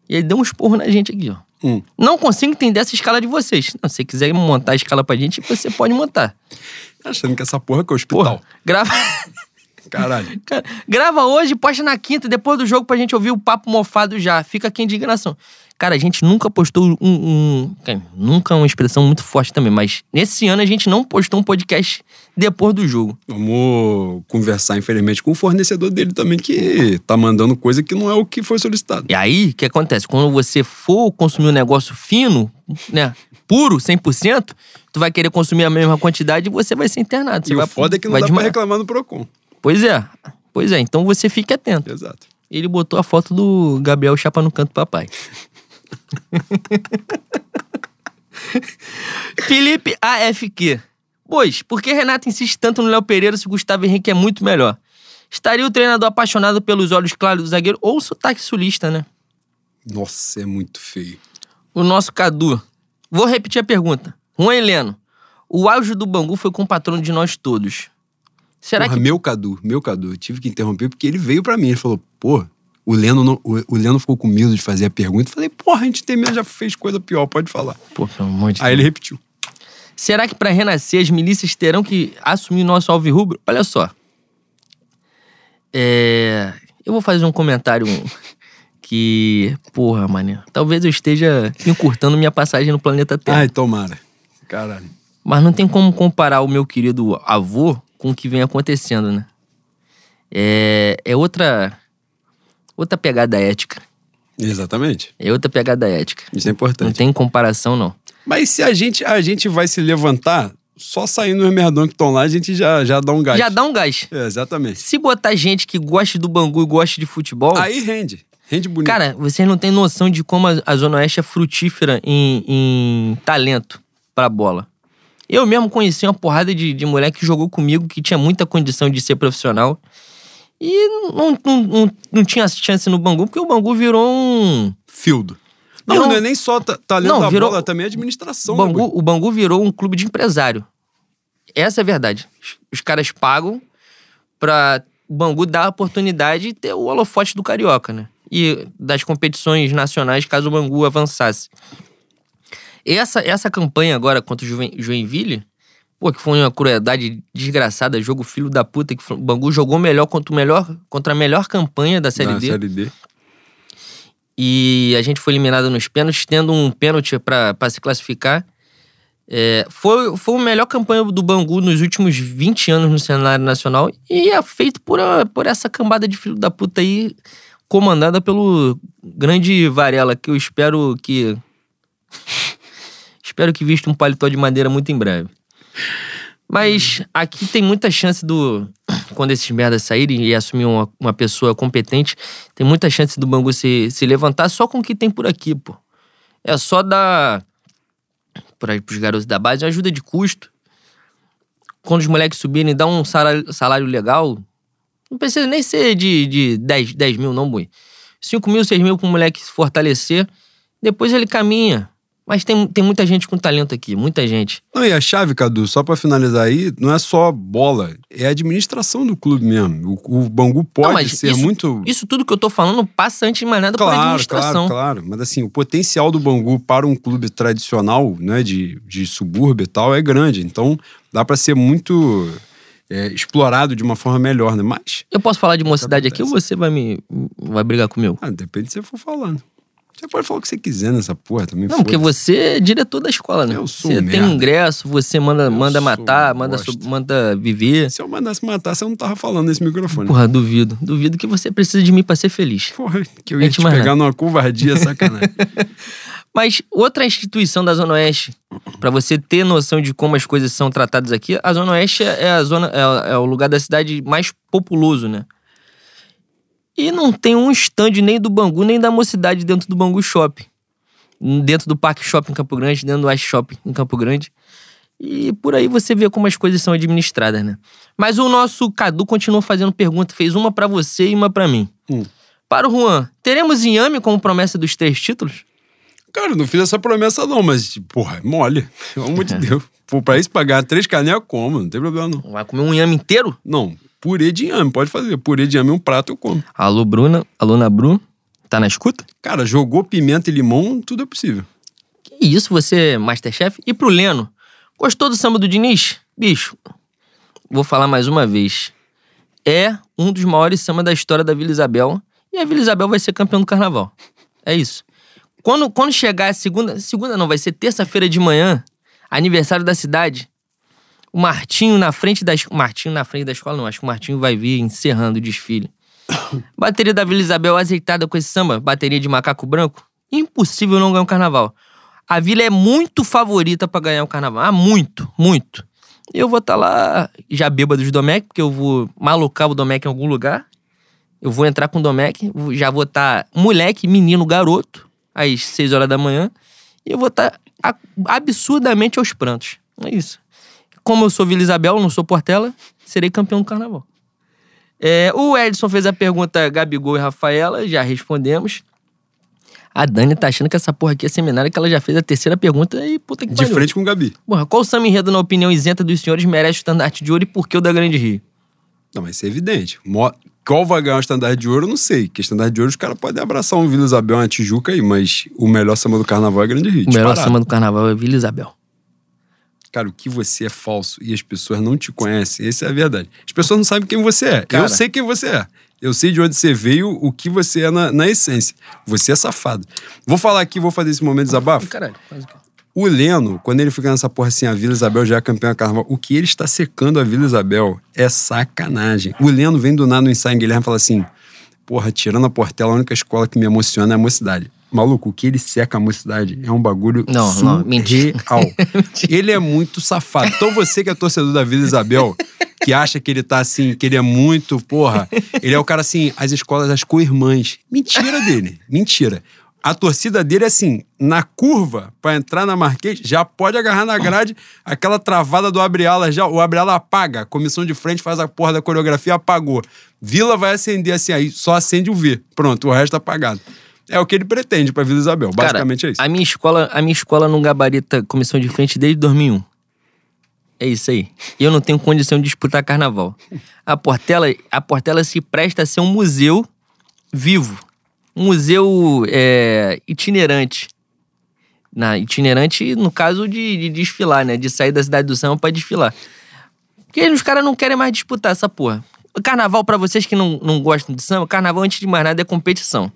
E ele deu um esporro na gente aqui, ó. Hum. Não consigo entender essa escala de vocês. Não, se você quiser montar a escala pra gente, você pode montar. Achando que essa porra que é o hospital. Porra, grava. Caralho. Cara, grava hoje, posta na quinta, depois do jogo, pra gente ouvir o papo mofado já. Fica aqui a indignação. Cara, a gente nunca postou um. um cara, nunca é uma expressão muito forte também, mas nesse ano a gente não postou um podcast depois do jogo. Vamos conversar, infelizmente, com o fornecedor dele também, que tá mandando coisa que não é o que foi solicitado. E aí, o que acontece? Quando você for consumir um negócio fino, né? Puro, 100%, tu vai querer consumir a mesma quantidade e você vai ser internado. Você e vai, o foda é que não vai dá pra desmaiar. reclamar no Procon. Pois é. Pois é, então você fique atento. Exato. Ele botou a foto do Gabriel Chapa no canto papai. Felipe AFQ. Pois, por que Renato insiste tanto no Léo Pereira se o Gustavo Henrique é muito melhor? Estaria o treinador apaixonado pelos olhos claros do zagueiro ou o sotaque sulista, né? Nossa, é muito feio. O nosso Cadu. Vou repetir a pergunta. Juan Heleno. O auge do Bangu foi com o patrono de nós todos. Será Porra, que meu Cadu, meu Cadu, eu tive que interromper porque ele veio pra mim. Ele falou, pô, o Leno, não- o, o Leno ficou com medo de fazer a pergunta. Falei, porra, a gente tem medo, já fez coisa pior, pode falar. Pô, pelo amor de Aí ele repetiu. Será que para renascer as milícias terão que assumir nosso alvirrubro? Olha só. É... Eu vou fazer um comentário que, porra, mané, talvez eu esteja encurtando minha passagem no planeta Terra. Ai, tomara. Caralho. Mas não tem como comparar o meu querido avô com o que vem acontecendo, né? É, é outra outra pegada ética. Exatamente. É outra pegada ética. Isso é Não importante. tem comparação, não. Mas se a gente, a gente vai se levantar, só saindo os merdão que estão lá, a gente já, já dá um gás. Já dá um gás. É, exatamente. Se botar gente que goste do Bangu e goste de futebol. Aí rende. Rende bonito. Cara, vocês não têm noção de como a, a Zona Oeste é frutífera em, em talento pra bola. Eu mesmo conheci uma porrada de, de moleque que jogou comigo, que tinha muita condição de ser profissional. E não, não, não, não tinha chance no Bangu, porque o Bangu virou um. Fildo. Não, Virou- não é nem só ta- talento Não, da virou- bola, também é administração. O né, Bangu, Gui? o Bangu virou um clube de empresário. Essa é a verdade. Os- caras pagam pra o Bangu dar a oportunidade de ter o holofote do Carioca, né? E das competições nacionais, caso o Bangu avançasse. Essa, essa campanha agora contra o Join- Joinville, pô, que foi uma crueldade desgraçada, jogo filho da puta, que o Bangu jogou melhor contra, o melhor contra a melhor campanha da Série Na D. Série D. E a gente foi eliminado nos pênaltis, tendo um pênalti pra pra se classificar. É, foi, foi a melhor campanha do Bangu nos últimos 20 anos no cenário nacional e é feito por, a- por essa cambada de filho da puta aí, comandada pelo grande Varela, que eu espero que. espero que vista um paletó de madeira muito em breve. Mas aqui tem muita chance do. Quando esses merdas saírem e assumir uma, uma pessoa competente, tem muita chance do Bangu se, se levantar só com o que tem por aqui, pô. É só dar para os garotos da base ajuda de custo. Quando os moleques subirem, dá um salário, salário legal. Não precisa nem ser de, de 10, 10 mil, não, boi. 5 mil, 6 mil para o moleque se fortalecer. Depois ele caminha. Mas tem, tem muita gente com talento aqui, muita gente. Não, e a chave, Cadu, só pra finalizar aí, não é só bola, é a administração do clube mesmo. O, o Bangu pode Não, ser isso- muito. Isso tudo que eu tô falando passa antes de mais nada por Claro, administração. claro, claro. Mas assim, o potencial do Bangu para um clube tradicional, né, de, de subúrbio e tal, é grande. Então, dá pra ser muito é, explorado de uma forma melhor, né? Mas, Eu posso falar de mocidade aqui ou você vai me vai brigar comigo? ah, depende do que você for falando. Você pode falar o que você quiser nessa porra também. Não, porque você é diretor da escola, né? Eu sou você um tem merda. ingresso, você manda, Eu manda matar, um manda, manda viver. Se eu mandasse matar, você não tava falando nesse microfone. Porra, duvido. Duvido que você precisa de mim pra ser feliz. Porra, que eu ia Gente, te mas pegar numa covardia, sacanagem. Mas outra instituição da Zona Oeste, pra você ter noção de como as coisas são tratadas aqui, a Zona Oeste é a zona é, é o lugar da cidade mais populoso, né? E não tem um stand nem do Bangu, nem da Mocidade dentro do Bangu Shopping. Dentro do Parque Shopping em Campo Grande, dentro do West Shopping em Campo Grande. E por aí você vê como as coisas são administradas, né? Mas o nosso Cadu continuou fazendo pergunta, fez uma pra você e uma pra mim. Hum. Para o Juan, teremos Inhame como promessa dos três títulos? Cara, não fiz essa promessa não, mas, porra, é mole. Pelo amor de Deus. Pô, pra isso pagar três canecas, como? Não tem problema não. Vai comer um inhame inteiro? Não, purê de inhame, pode fazer. Purê de inhame, um prato eu como. Alô, Bruna. Alô, Nabru. Tá na escuta? Cara, jogou pimenta e limão, tudo é possível. Que isso, você, Masterchef? E pro Leno? Gostou do samba do Diniz? Bicho, vou falar mais uma vez. É um dos maiores samba da história da Vila Isabel. E a Vila Isabel vai ser campeão do carnaval. É isso. Quando, quando chegar a segunda. Segunda não, vai ser terça-feira de manhã, aniversário da cidade. O Martinho na frente da escola. Martinho na frente da escola, não. Acho que o Martinho vai vir encerrando o desfile. Bateria da Vila Isabel azeitada com esse samba, bateria de macaco branco. Impossível não ganhar um carnaval. A vila é muito favorita pra ganhar o carnaval. Ah, muito, muito. Eu vou estar lá já bêbado de Domecq, porque eu vou malucar o Domecq em algum lugar. Eu vou entrar com o Domecq, já vou estar moleque, menino, garoto, às 6 horas da manhã. E eu vou estar a- absurdamente aos prantos. É isso. Como eu sou Vila Isabel, não sou Portela, serei campeão do carnaval. É, o Edson fez a pergunta Gabigol e Rafaela, já respondemos. A Dani tá achando que essa porra aqui é seminário, que ela já fez a terceira pergunta e puta que De pariu. frente com o Gabi. Porra, qual samba enredo, na opinião isenta dos senhores, merece o estandarte de ouro e por que o da Grande Rio? Não, mas isso é evidente. Qual vai ganhar o estandarte de ouro, eu não sei. Porque estandarte de ouro, os caras podem abraçar um Vila Isabel, uma Tijuca aí, mas o melhor samba do carnaval é Grande Rio. O melhor disparado. samba do carnaval é Vila Isabel. Cara, o que você é falso e as pessoas não te conhecem, essa é a verdade. As pessoas não sabem quem você é. Cara. Eu sei quem você é. Eu sei de onde você veio, o que você é na, na essência. Você é safado. Vou falar aqui, vou fazer esse momento de desabafo. Caralho, faz o quê? O Leno, quando ele fica nessa porra assim, a Vila Isabel já é campeã carnaval, o que ele está secando a Vila Isabel é sacanagem. O Leno vem do nada no ensaio em Guilherme e fala assim: porra, tirando a Portela, a única escola que me emociona é a mocidade. Maluco, o que ele seca a mocidade é um bagulho Não, não, surreal. mentira. ele é muito safado. Então você que é torcedor da Vila Isabel, que acha que ele tá assim, que ele é muito, porra, ele é o cara assim, as escolas das co-irmãs. Mentira dele, mentira. A torcida dele é assim, na curva, pra entrar na Marquês, já pode agarrar na grade, aquela travada do abre-ala, já, o abre-ala apaga, a comissão de frente faz a porra da coreografia, apagou. Vila vai acender assim, aí só acende o V. Pronto, o resto apagado. É o que ele pretende pra Vila Isabel, basicamente Cara, é isso. A minha escola, a minha escola não gabarita comissão de frente desde 2001. É isso aí. E eu não tenho condição de disputar carnaval. A Portela, a Portela se presta a ser um museu vivo. Um museu é, itinerante. Na, itinerante, no caso de, de desfilar, né? De sair da cidade do samba pra desfilar. Porque os caras não querem mais disputar essa porra. O carnaval, pra vocês que não, não gostam de samba, carnaval, antes de mais nada, é competição.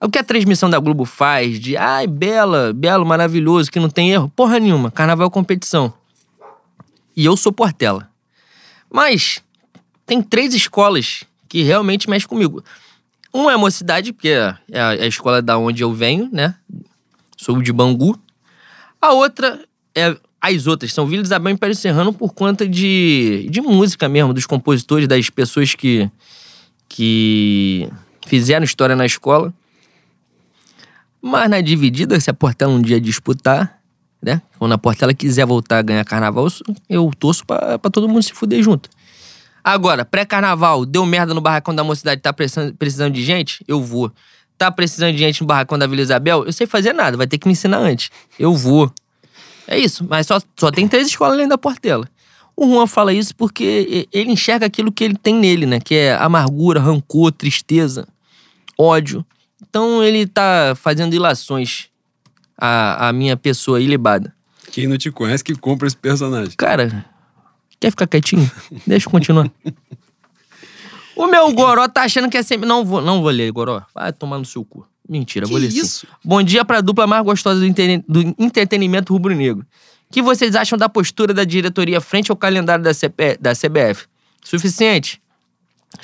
O que a transmissão da Globo faz de ai, bela, belo, maravilhoso, que não tem erro? Porra nenhuma. Carnaval é competição. E eu sou Portela. Mas tem três escolas que realmente mexem comigo. Uma é a Mocidade, porque é a, é a escola da onde eu venho, né? Sou de Bangu. A outra é. As outras são Vila Isabel e Império Serrano por conta de, de música mesmo, dos compositores, das pessoas que, que fizeram história na escola. Mas na dividida, se a Portela um dia disputar, né? Quando a Portela quiser voltar a ganhar carnaval, eu torço pra todo mundo se fuder junto. Agora, pré-carnaval, deu merda no barracão da mocidade, tá precisando, de gente? Eu vou. Tá precisando de gente no barracão da Vila Isabel? Eu sei fazer nada, vai ter que me ensinar antes. Eu vou. É isso, mas só, só tem três escolas além da Portela. O Juan fala isso porque ele enxerga aquilo que ele tem nele, né? Que é amargura, rancor, tristeza, ódio. Então ele tá fazendo ilações à, à minha pessoa ilibada. Quem não te conhece que compra esse personagem. Cara, quer ficar quietinho? Deixa eu continuar. O meu Goró tá achando que é sempre. Não vou, não vou ler, Goró. Vai tomar no seu cu. Mentira, Que vou ler sim. isso? Bom dia pra dupla mais gostosa do, do entretenimento rubro-negro. O que vocês acham da postura da diretoria frente ao calendário da, CP da CBF? Suficiente?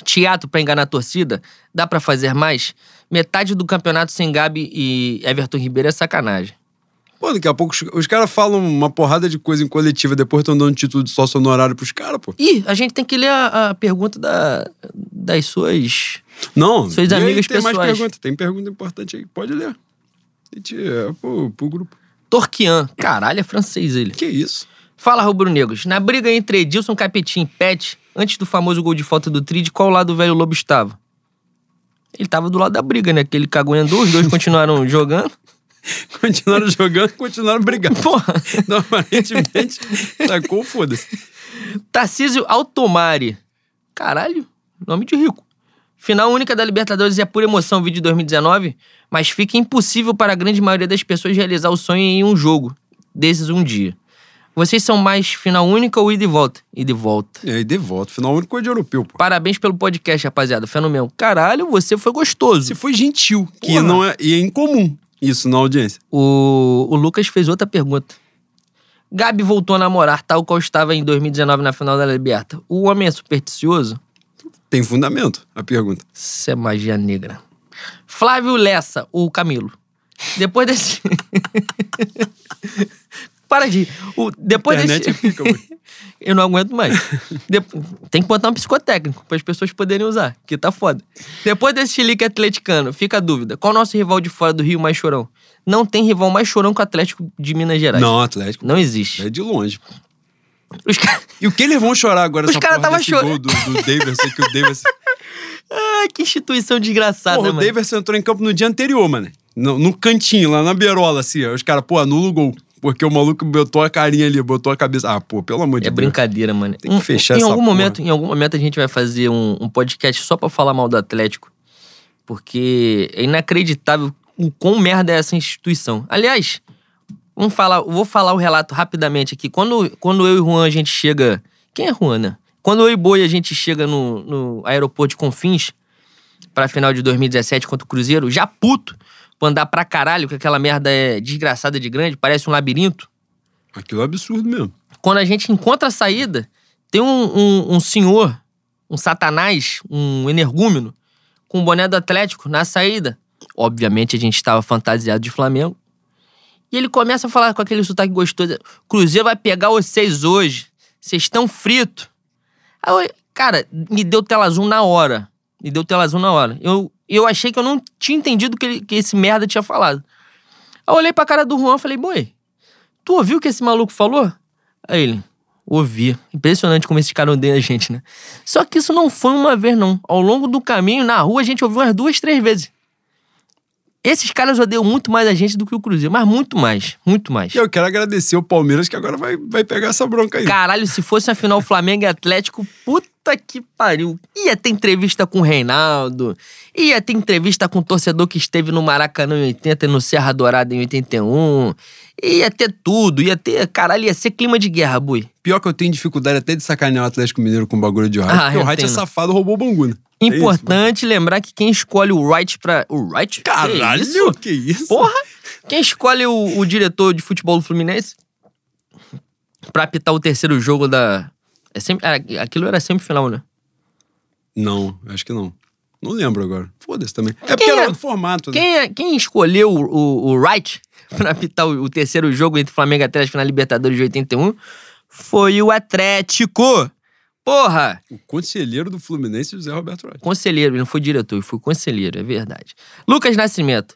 Teatro pra enganar a torcida? Dá pra fazer mais? Metade do campeonato sem Gabi e Everton Ribeiro é sacanagem. Pô, daqui a pouco os, os caras falam uma porrada de coisa em coletiva, depois estão dando título de sócio honorário pros caras, pô. Ih, a gente tem que ler a, a pergunta da, das suas. Não. Suas amigas tem mais pessoais. pergunta. Tem pergunta importante aí. Pode ler. A gente é pro, pro grupo. Torquian. Caralho, é francês ele. Que isso? Fala, rubro-negros. Na briga entre Edilson Capetinho e Pet, antes do famoso gol de falta do Tri, de qual lado o velho Lobo estava? Ele tava do lado da briga, né? Que ele cagou andou, os dois continuaram jogando. continuaram jogando, continuaram brigando. Porra. Então, aparentemente, sacou, foda-se. Tarcísio Altomari. Caralho, nome de rico. Final única da Libertadores é pura emoção, vídeo de 2019, mas fica impossível para a grande maioria das pessoas realizar o sonho em um jogo, desses um dia. Vocês são mais final única ou ida e volta? Ida e volta. E aí, de volta. Final único é de europeu, pô. Parabéns pelo podcast, rapaziada. Fenomenal. Caralho, você foi gostoso. Você foi gentil, que Porra. não é, e é incomum isso na audiência. O, o Lucas fez outra pergunta. Gabi voltou a namorar, tal qual estava em 2019 na final da Liberta. O homem é supersticioso? Tem fundamento a pergunta. Isso é magia negra. Flávio Lessa, o Camilo. Depois desse. Para de. O, depois Internet desse. fica. Eu não aguento mais. De- Tem que botar um psicotécnico para as pessoas poderem usar, que tá foda. Depois desse chilique atleticano, fica a dúvida: qual o nosso rival de fora do Rio mais chorão? Não tem rival mais chorão que o Atlético de Minas Gerais. Não, Atlético. Não existe. É de longe. caras. E o que eles vão chorar agora? Os essa cara porra tava desse chorando. do, do Davidson, que o Davidson... Ah, que instituição desgraçada, Porra, o mano. Davidson entrou em campo no dia anterior, mano. No, no cantinho, lá na beirola, assim. ó. Os caras, pô, anula o gol. Porque o maluco botou a carinha ali, botou a cabeça. Ah, pô, pelo amor de É Deus. brincadeira, mano. Tem que Um- fechar em essa algum porra. momento, Em algum momento a gente vai fazer um, um podcast só pra falar mal do Atlético. Porque é inacreditável o quão merda é essa instituição. Aliás, vamos falar, vou falar o relato rapidamente aqui. Quando, quando eu e Juan a gente chega. Quem é Juan, né? Quando eu e Boi a gente chega no, no aeroporto de Confins pra final de 2017 contra o Cruzeiro, já puto, pra andar pra caralho, que aquela merda é desgraçada de grande, parece um labirinto Aquilo é absurdo mesmo. quando a gente encontra a saída, tem um, um- um senhor, um satanás, um energúmeno, com o boné do Atlético na saída. Obviamente a gente estava fantasiado de Flamengo. E ele começa a falar com aquele sotaque gostoso: Cruzeiro vai pegar vocês hoje. Vocês estão fritos. Aí eu- cara, me deu tela azul na hora. Me deu tela azul na hora. Eu, eu achei que eu não tinha entendido o que, ele- que esse merda tinha falado. Aí eu olhei pra cara do Juan e falei: boi, tu ouviu o que esse maluco falou? Aí ele, ouvi. Impressionante como esse cara odeia a gente, né? Só que isso não foi uma vez, não. Ao longo do caminho, na rua, a gente ouviu umas duas, três vezes. Esses caras odeiam muito mais a gente do que o Cruzeiro, mas muito mais, muito mais. E eu quero agradecer o Palmeiras, que agora vai, vai pegar essa bronca aí. Caralho, se fosse a final Flamengo e Atlético, puta que pariu. Ia ter entrevista com o Reinaldo, ia ter entrevista com o torcedor que esteve no Maracanã em 80 e no Serra Dourada em 81. Ia ter tudo, ia ter. Caralho, ia ser clima de guerra, Bui. Pior que eu tenho dificuldade até de sacanear o Atlético Mineiro com o bagulho de Wright, Ah, porque o Wright é safado, roubou o Bangu, né? É isso, Importante lembrar que quem escolhe o Wright pra. O Wright? Caralho, Que isso? que isso? Porra! Quem escolhe o, o diretor de futebol do Fluminense pra apitar o terceiro jogo da. É sempre, era- aquilo era semifinal, né? Não, acho que não. Não lembro agora. Foda-se também. É porque Quem era é- outro formato, né? Quem, é- quem escolheu o, o, o Wright pra apitar o, o terceiro jogo entre Flamengo e Atlético na Libertadores de 81 foi o Atlético. Porra! O conselheiro do Fluminense, José Roberto Wright. Conselheiro, ele não foi diretor, ele foi conselheiro, é verdade. Lucas Nascimento.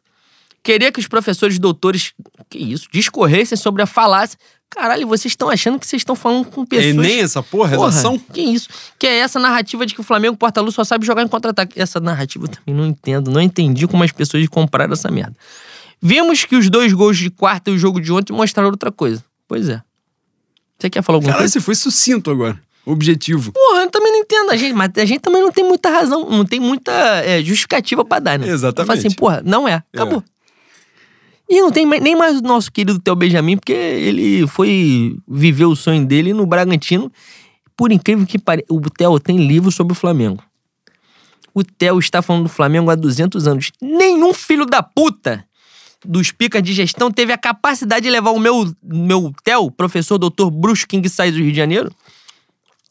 Queria que os professores doutores, que isso, discorressem sobre a falácia. Caralho, vocês estão achando que vocês estão falando com É pessoas... nem essa porra, Porra, redação? que isso? Que é essa narrativa de que o Flamengo Porta-Luz só sabe jogar em contra-ataque. Essa narrativa eu também não entendo. Não entendi como as pessoas compraram essa merda. Vimos que os dois gols de quarta e o jogo de ontem mostraram outra coisa. Pois é. Você quer falar alguma Caralho, coisa? você foi sucinto agora. Objetivo. Porra, eu também não entendo. A gente, mas a gente também não tem muita razão, não tem muita é, justificativa pra dar, né? Exatamente. Eu falo assim, porra, não é. Acabou. E não tem nem mais o nosso querido Theo Benjamin, porque ele foi viver o sonho dele no Bragantino. Por incrível que pareça, o Theo tem livro sobre o Flamengo. O Theo está falando do Flamengo há 200 anos. Nenhum filho da puta dos picas de gestão teve a capacidade de levar o meu, meu Theo, professor doutor Bruce King Sai do Rio de Janeiro,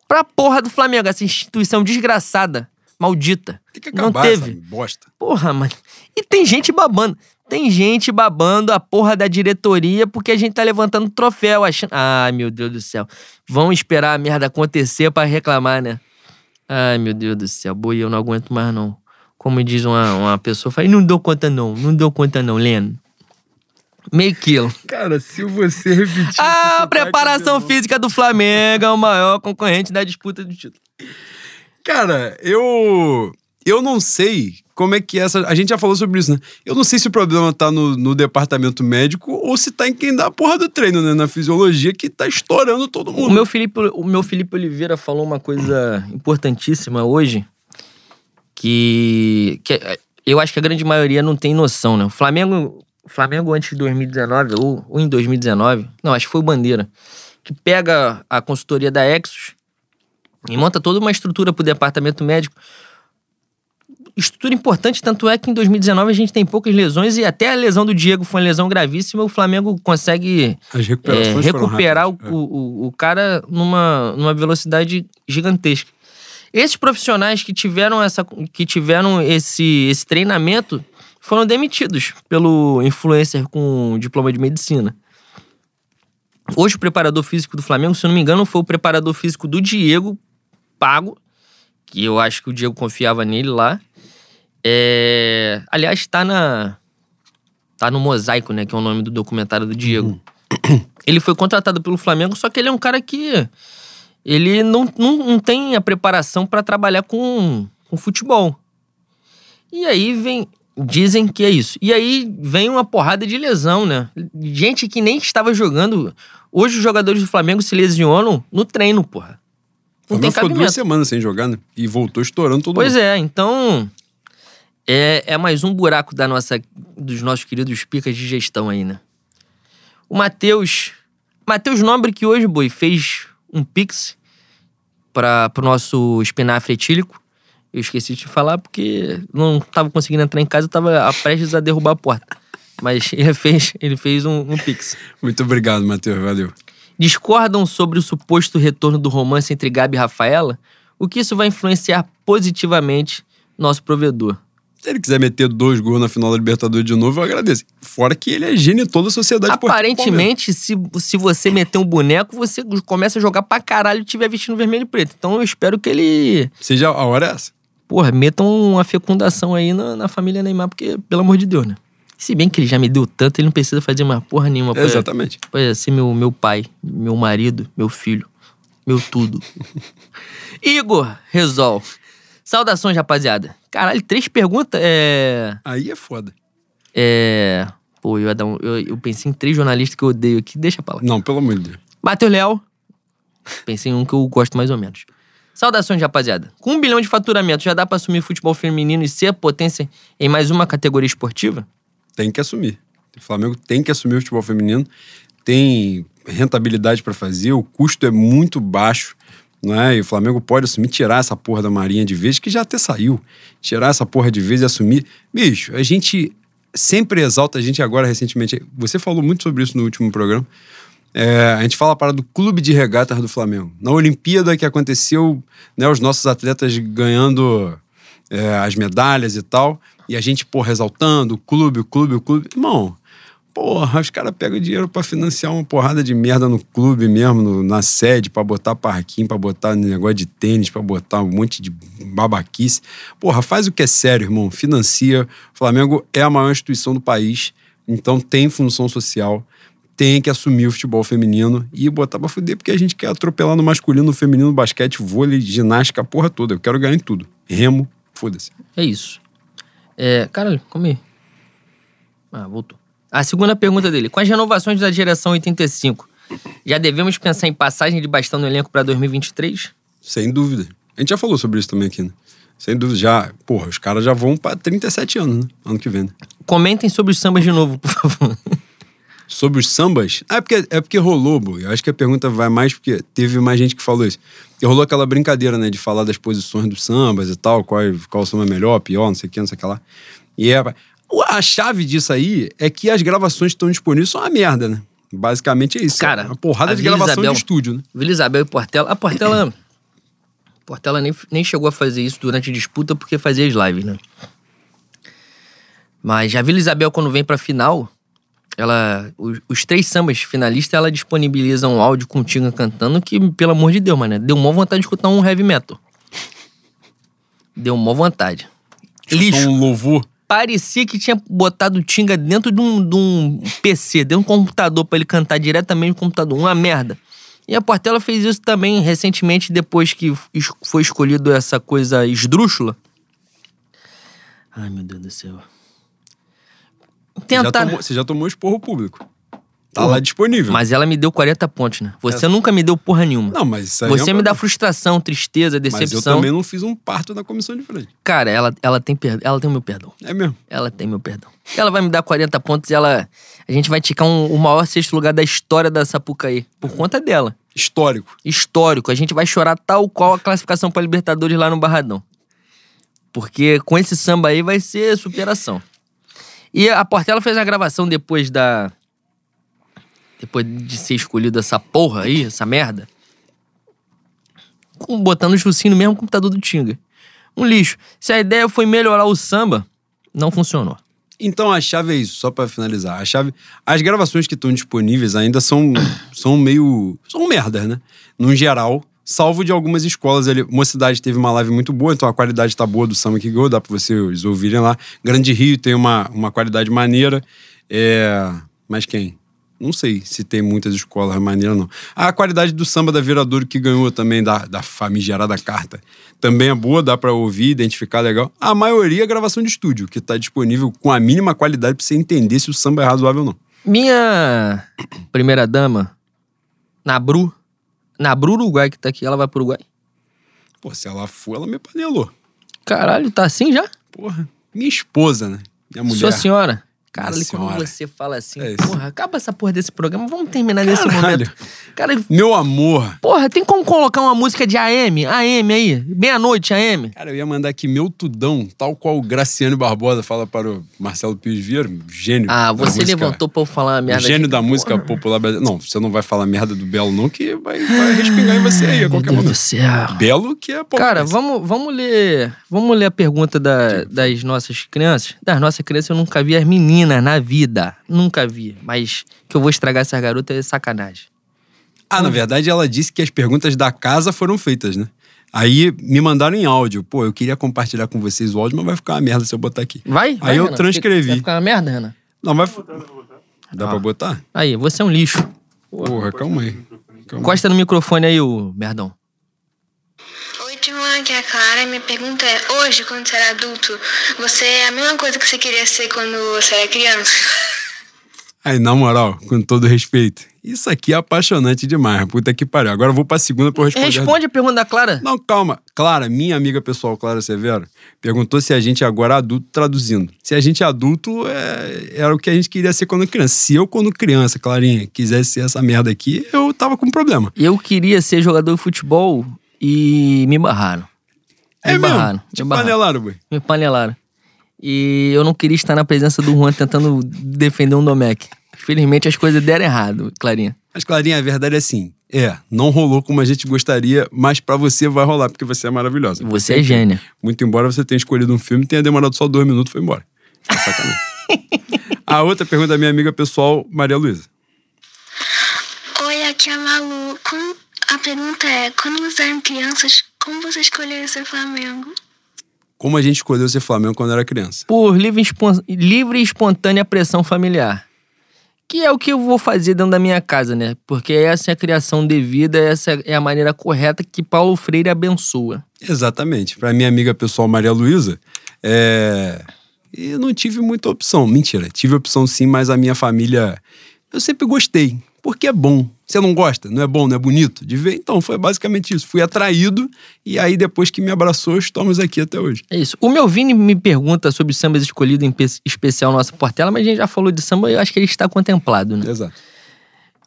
pra porra do Flamengo, essa instituição desgraçada, maldita. Tem que Não acabar teve. essa bosta. Porra, mano. E tem gente babando. Tem gente babando a porra da diretoria porque a gente tá levantando troféu, achando. Ai, meu Deus do céu. Vão esperar a merda acontecer pra reclamar, né? Ai, meu Deus do céu. Boi, eu não aguento mais, não. Como diz uma, uma pessoa, fala, não dou conta, não. Não dou conta, não, Leno. Meio quilo. Cara, se você repetir. A preparação física do Flamengo é o maior concorrente da disputa do título. Cara, eu. Eu não sei como é que é essa. A gente já falou sobre isso, né? Eu não sei se o problema tá no, no departamento médico ou se tá em quem dá a porra do treino, né? Na fisiologia que tá estourando todo mundo. O meu Felipe, o meu Felipe Oliveira falou uma coisa importantíssima hoje que, que eu acho que a grande maioria não tem noção, né? O Flamengo, Flamengo antes de 2019 ou, ou em 2019, não, acho que foi o Bandeira, que pega a consultoria da Exos e monta toda uma estrutura pro departamento médico estrutura importante, tanto é que em 2019 a gente tem poucas lesões e até a lesão do Diego foi uma lesão gravíssima, o Flamengo consegue é, recuperar o, é. o, o, cara numa, numa velocidade gigantesca. Esses profissionais que tiveram, essa, que tiveram esse, esse treinamento foram demitidos pelo influencer com diploma de medicina. Hoje, o preparador físico do Flamengo, se eu não me engano, foi o preparador físico do Diego, pago, que eu acho que o Diego confiava nele lá. É... Aliás, tá na. Tá no Mosaico, né? Que é o nome do documentário do Diego. Uhum. Ele foi contratado pelo Flamengo, só que ele é um cara que. Ele não, não, não tem a preparação para trabalhar com, com futebol. E aí vem. Dizem que é isso. E aí vem uma porrada de lesão, né? Gente que nem estava jogando. Hoje os jogadores do Flamengo se lesionam no treino, porra. Não tem ficou duas semanas sem jogar, né? E voltou estourando todo pois mundo. Pois é, então é, é mais um buraco da nossa, dos nossos queridos picas de gestão aí, né? O Matheus. Matheus Nobre, que hoje, boi, fez um pix para o nosso espinafre etílico. Eu esqueci de falar porque não estava conseguindo entrar em casa, estava prestes a derrubar a porta. Mas ele fez, ele fez um, um pix. Muito obrigado, Matheus. Valeu. Discordam sobre o suposto retorno do romance entre Gabi e Rafaela? O que isso vai influenciar positivamente nosso provedor? Se ele quiser meter dois gols na final da Libertadores de novo, eu agradeço. Fora que ele é toda a sociedade Aparentemente, se, se você meter um boneco, você começa a jogar pra caralho e tiver vestindo vermelho e preto. Então eu espero que ele. Seja a hora é essa. Porra, metam uma fecundação aí na, na família Neymar, porque, pelo amor de Deus, né? Se bem que ele já me deu tanto, ele não precisa fazer uma porra nenhuma. É, exatamente. Pode ser meu, meu pai, meu marido, meu filho, meu tudo. Igor Resol. Saudações, rapaziada. Caralho, três perguntas. É. Aí é foda. É. Pô, eu, um, eu, eu, pensei em três jornalistas que eu odeio aqui. Deixa pra lá. Não, pelo amor de Deus. Matheus Léo. Pensei em um que eu gosto mais ou menos. Saudações, rapaziada. Com um bilhão de faturamento, já dá pra assumir futebol feminino e ser a potência em mais uma categoria esportiva? Tem que assumir. O Flamengo tem que assumir o futebol feminino. Tem rentabilidade para fazer, o custo é muito baixo né? E o Flamengo pode assumir, tirar essa porra da Marinha de vez, que já até saiu. Tirar essa porra de vez e assumir. Bicho, a gente sempre exalta, a gente agora recentemente. Você falou muito sobre isso no último programa. É, a gente fala para do clube de regatas do Flamengo. Na Olimpíada que aconteceu, né, os nossos atletas ganhando é, as medalhas e tal, e a gente, porra, exaltando o clube, o clube, o clube. Irmão, Porra, os caras pegam dinheiro para financiar uma porrada de merda no clube mesmo, no, na sede, para botar parquinho, para botar negócio de tênis, para botar um monte de babaquice. Porra, faz o que é sério, irmão. Financia. O Flamengo é a maior instituição do país, então tem função social. Tem que assumir o futebol feminino e botar pra fuder, porque a gente quer atropelar no masculino, no feminino, basquete, vôlei, ginástica, a porra toda. Eu quero ganhar em tudo. Remo, foda-se. É isso. É, caralho, come. Ah, voltou. A segunda pergunta dele: com as renovações da geração 85, já devemos pensar em passagem de bastão no elenco para 2023? Sem dúvida. A gente já falou sobre isso também aqui, né? Sem dúvida, já. Porra, os caras já vão para 37 anos, né? Ano que vem. Né? Comentem sobre os sambas de novo, por favor. Sobre os sambas? Ah, é porque, é porque rolou, bo. Eu acho que a pergunta vai mais porque teve mais gente que falou isso. Porque rolou aquela brincadeira, né? De falar das posições dos sambas e tal, qual, qual samba é melhor, pior, não sei o que, não sei o que lá. E é. A chave disso aí é que as gravações que estão disponíveis são uma merda, né? Basicamente é isso. Cara, é uma porrada de gravação Isabel, de estúdio, né? Vila Isabel e Portela. A Portela. Portela nem, nem chegou a fazer isso durante a disputa porque fazia as lives, né? Mas a Vila Isabel, quando vem pra final, ela. Os, os três sambas finalistas, ela disponibiliza um áudio com o Tinga cantando que, pelo amor de Deus, mano, deu uma vontade de escutar um heavy metal. Deu uma vontade. Lixo. Um louvor parecia que tinha botado o Tinga dentro de um, de um PC, dentro de um computador para ele cantar diretamente no computador. Uma merda. E a Portela fez isso também recentemente, depois que foi escolhido essa coisa esdrúxula. Ai, meu Deus do céu. Já Tentar. tomou- você já tomou esporro público. Tá Porra, lá disponível. Mas ela me deu 40 pontos, né? Você nunca me deu porra nenhuma. Não, mas isso aí Você é um me dá frustração, tristeza, Mas eu decepção. também não fiz um parto na comissão de frente. Cara, ela, ela, tem per... ela tem o meu perdão. É mesmo. Ela tem meu perdão. Ela vai me dar 40 pontos e ela. A gente vai ticar um- o maior sexto lugar da história da Sapucaí. Por conta dela. Histórico. Histórico. A gente vai chorar tal qual a classificação pra Libertadores lá no Barradão. Porque com esse samba aí vai ser superação. E a Portela fez a gravação depois da. Depois de ser escolhido essa porra aí, essa merda. Botando o Jucinho no mesmo computador do Tinga. Um lixo. Se a ideia foi melhorar o samba, não funcionou. Então a chave é isso, só pra finalizar. A chave. As gravações que estão disponíveis ainda são, são meio. são merdas, né? No geral, salvo de algumas escolas ali. Mocidade teve uma live muito boa, então a qualidade tá boa do samba que ganhou, dá pra vocês ouvirem lá. Grande Rio tem uma, uma qualidade maneira. É. Mas quem? Não sei se tem muitas escolas maneiras, não. A qualidade do samba da Viradouro que ganhou também, da, da famigerada carta, também é boa, dá pra ouvir, identificar legal. A maioria é gravação de estúdio, que tá disponível com a mínima qualidade pra você entender se o samba é razoável ou não. Minha primeira dama, Nabru. Nabru Uruguai, que tá aqui, ela vai pro Uruguai. Pô, se ela for, ela me panelou. Caralho, tá assim já? Porra, minha esposa, né? Minha mulher. Sua senhora. Caralho, Minha quando você fala assim, É porra, acaba essa porra desse programa, vamos terminar nesse Caralho. momento. Cara, Meu amor. porra, tem como colocar uma música de AM? AM aí? Meia-noite, AM? Cara, eu ia mandar aqui meu tudão, tal qual o Graciano Barbosa fala para o Marcelo Pires Vieira, gênio. Ah, você música. levantou pra eu falar O merda. gênio da música popular brasileira. Não, você não vai falar merda do Belo, não, que vai, vai respingar em você aí a Meu qualquer Deus do momento. céu. Belo que é pop. Cara, vamos, vamos ler. Vamos ler a pergunta da- das nossas crianças. Das nossas crianças, eu nunca vi as meninas na vida. Nunca vi. Mas que eu vou estragar essas garotas é sacanagem. Ah, na verdade, ela disse que as perguntas da casa foram feitas, né? Aí me mandaram em áudio. Pô, eu queria compartilhar com vocês o áudio, mas vai ficar uma merda se eu botar aqui. Vai? vai, eu Renan? transcrevi. Vai ficar uma merda, Renan? Não, vai. Dá Ah. pra botar? Aí, você é um lixo. Porra, calma aí. Calma aí. Encosta no microfone aí, ô merdão. Oi, Timão, aqui é a Clara. Minha pergunta é: hoje, quando você era adulto, você é a mesma coisa que você queria ser quando você era criança? Aí, na moral, com todo respeito, isso aqui é apaixonante demais. Puta que pariu. Agora eu vou pra segunda pra eu responder. Responde a pergunta da Clara. Não, calma. Clara, minha amiga pessoal, Clara Severo, perguntou se a gente agora é adulto traduzindo. Se a gente é adulto, é- era o que a gente queria ser quando criança. Se eu, quando criança, Clarinha, quisesse ser essa merda aqui, eu tava com problema. Eu queria ser jogador de futebol e me barraram. Me É barraram. mesmo? Me Te barraram. panelaram, boi. Me panelaram. E eu não queria estar na presença do Juan tentando defender um Domecq. Felizmente as coisas deram errado, Clarinha. Mas, Clarinha, a verdade é assim. É, não rolou como a gente gostaria, mas pra você vai rolar, porque você é maravilhosa. Você é gênia. Muito embora você tenha escolhido um filme, tenha demorado só dois minutos e foi embora. É a outra pergunta da minha amiga pessoal, Maria Luísa. Oi, aqui é a Malu. Como- A pergunta é: quando vocês eram crianças, como você escolheu ser Flamengo? Como a gente escolheu ser Flamengo quando era criança? Por livre, espon- livre e espontânea pressão familiar. Que é o que eu vou fazer dentro da minha casa, né? Porque essa é a criação devida, essa é a maneira correta que Paulo Freire abençoa. Exatamente. Pra minha amiga pessoal Maria Luísa, é... eu não tive muita opção. Mentira, tive opção sim, mas a minha família eu sempre gostei, porque é bom. Você não gosta? Não é bom, não é bonito de ver? Então, foi basicamente isso. Fui atraído e aí depois que me abraçou, estamos aqui até hoje. É isso. O meu Vini me pergunta sobre sambas escolhidos em pe- especial nossa Portela, mas a gente já falou de samba e eu acho que ele está contemplado, né? Exato.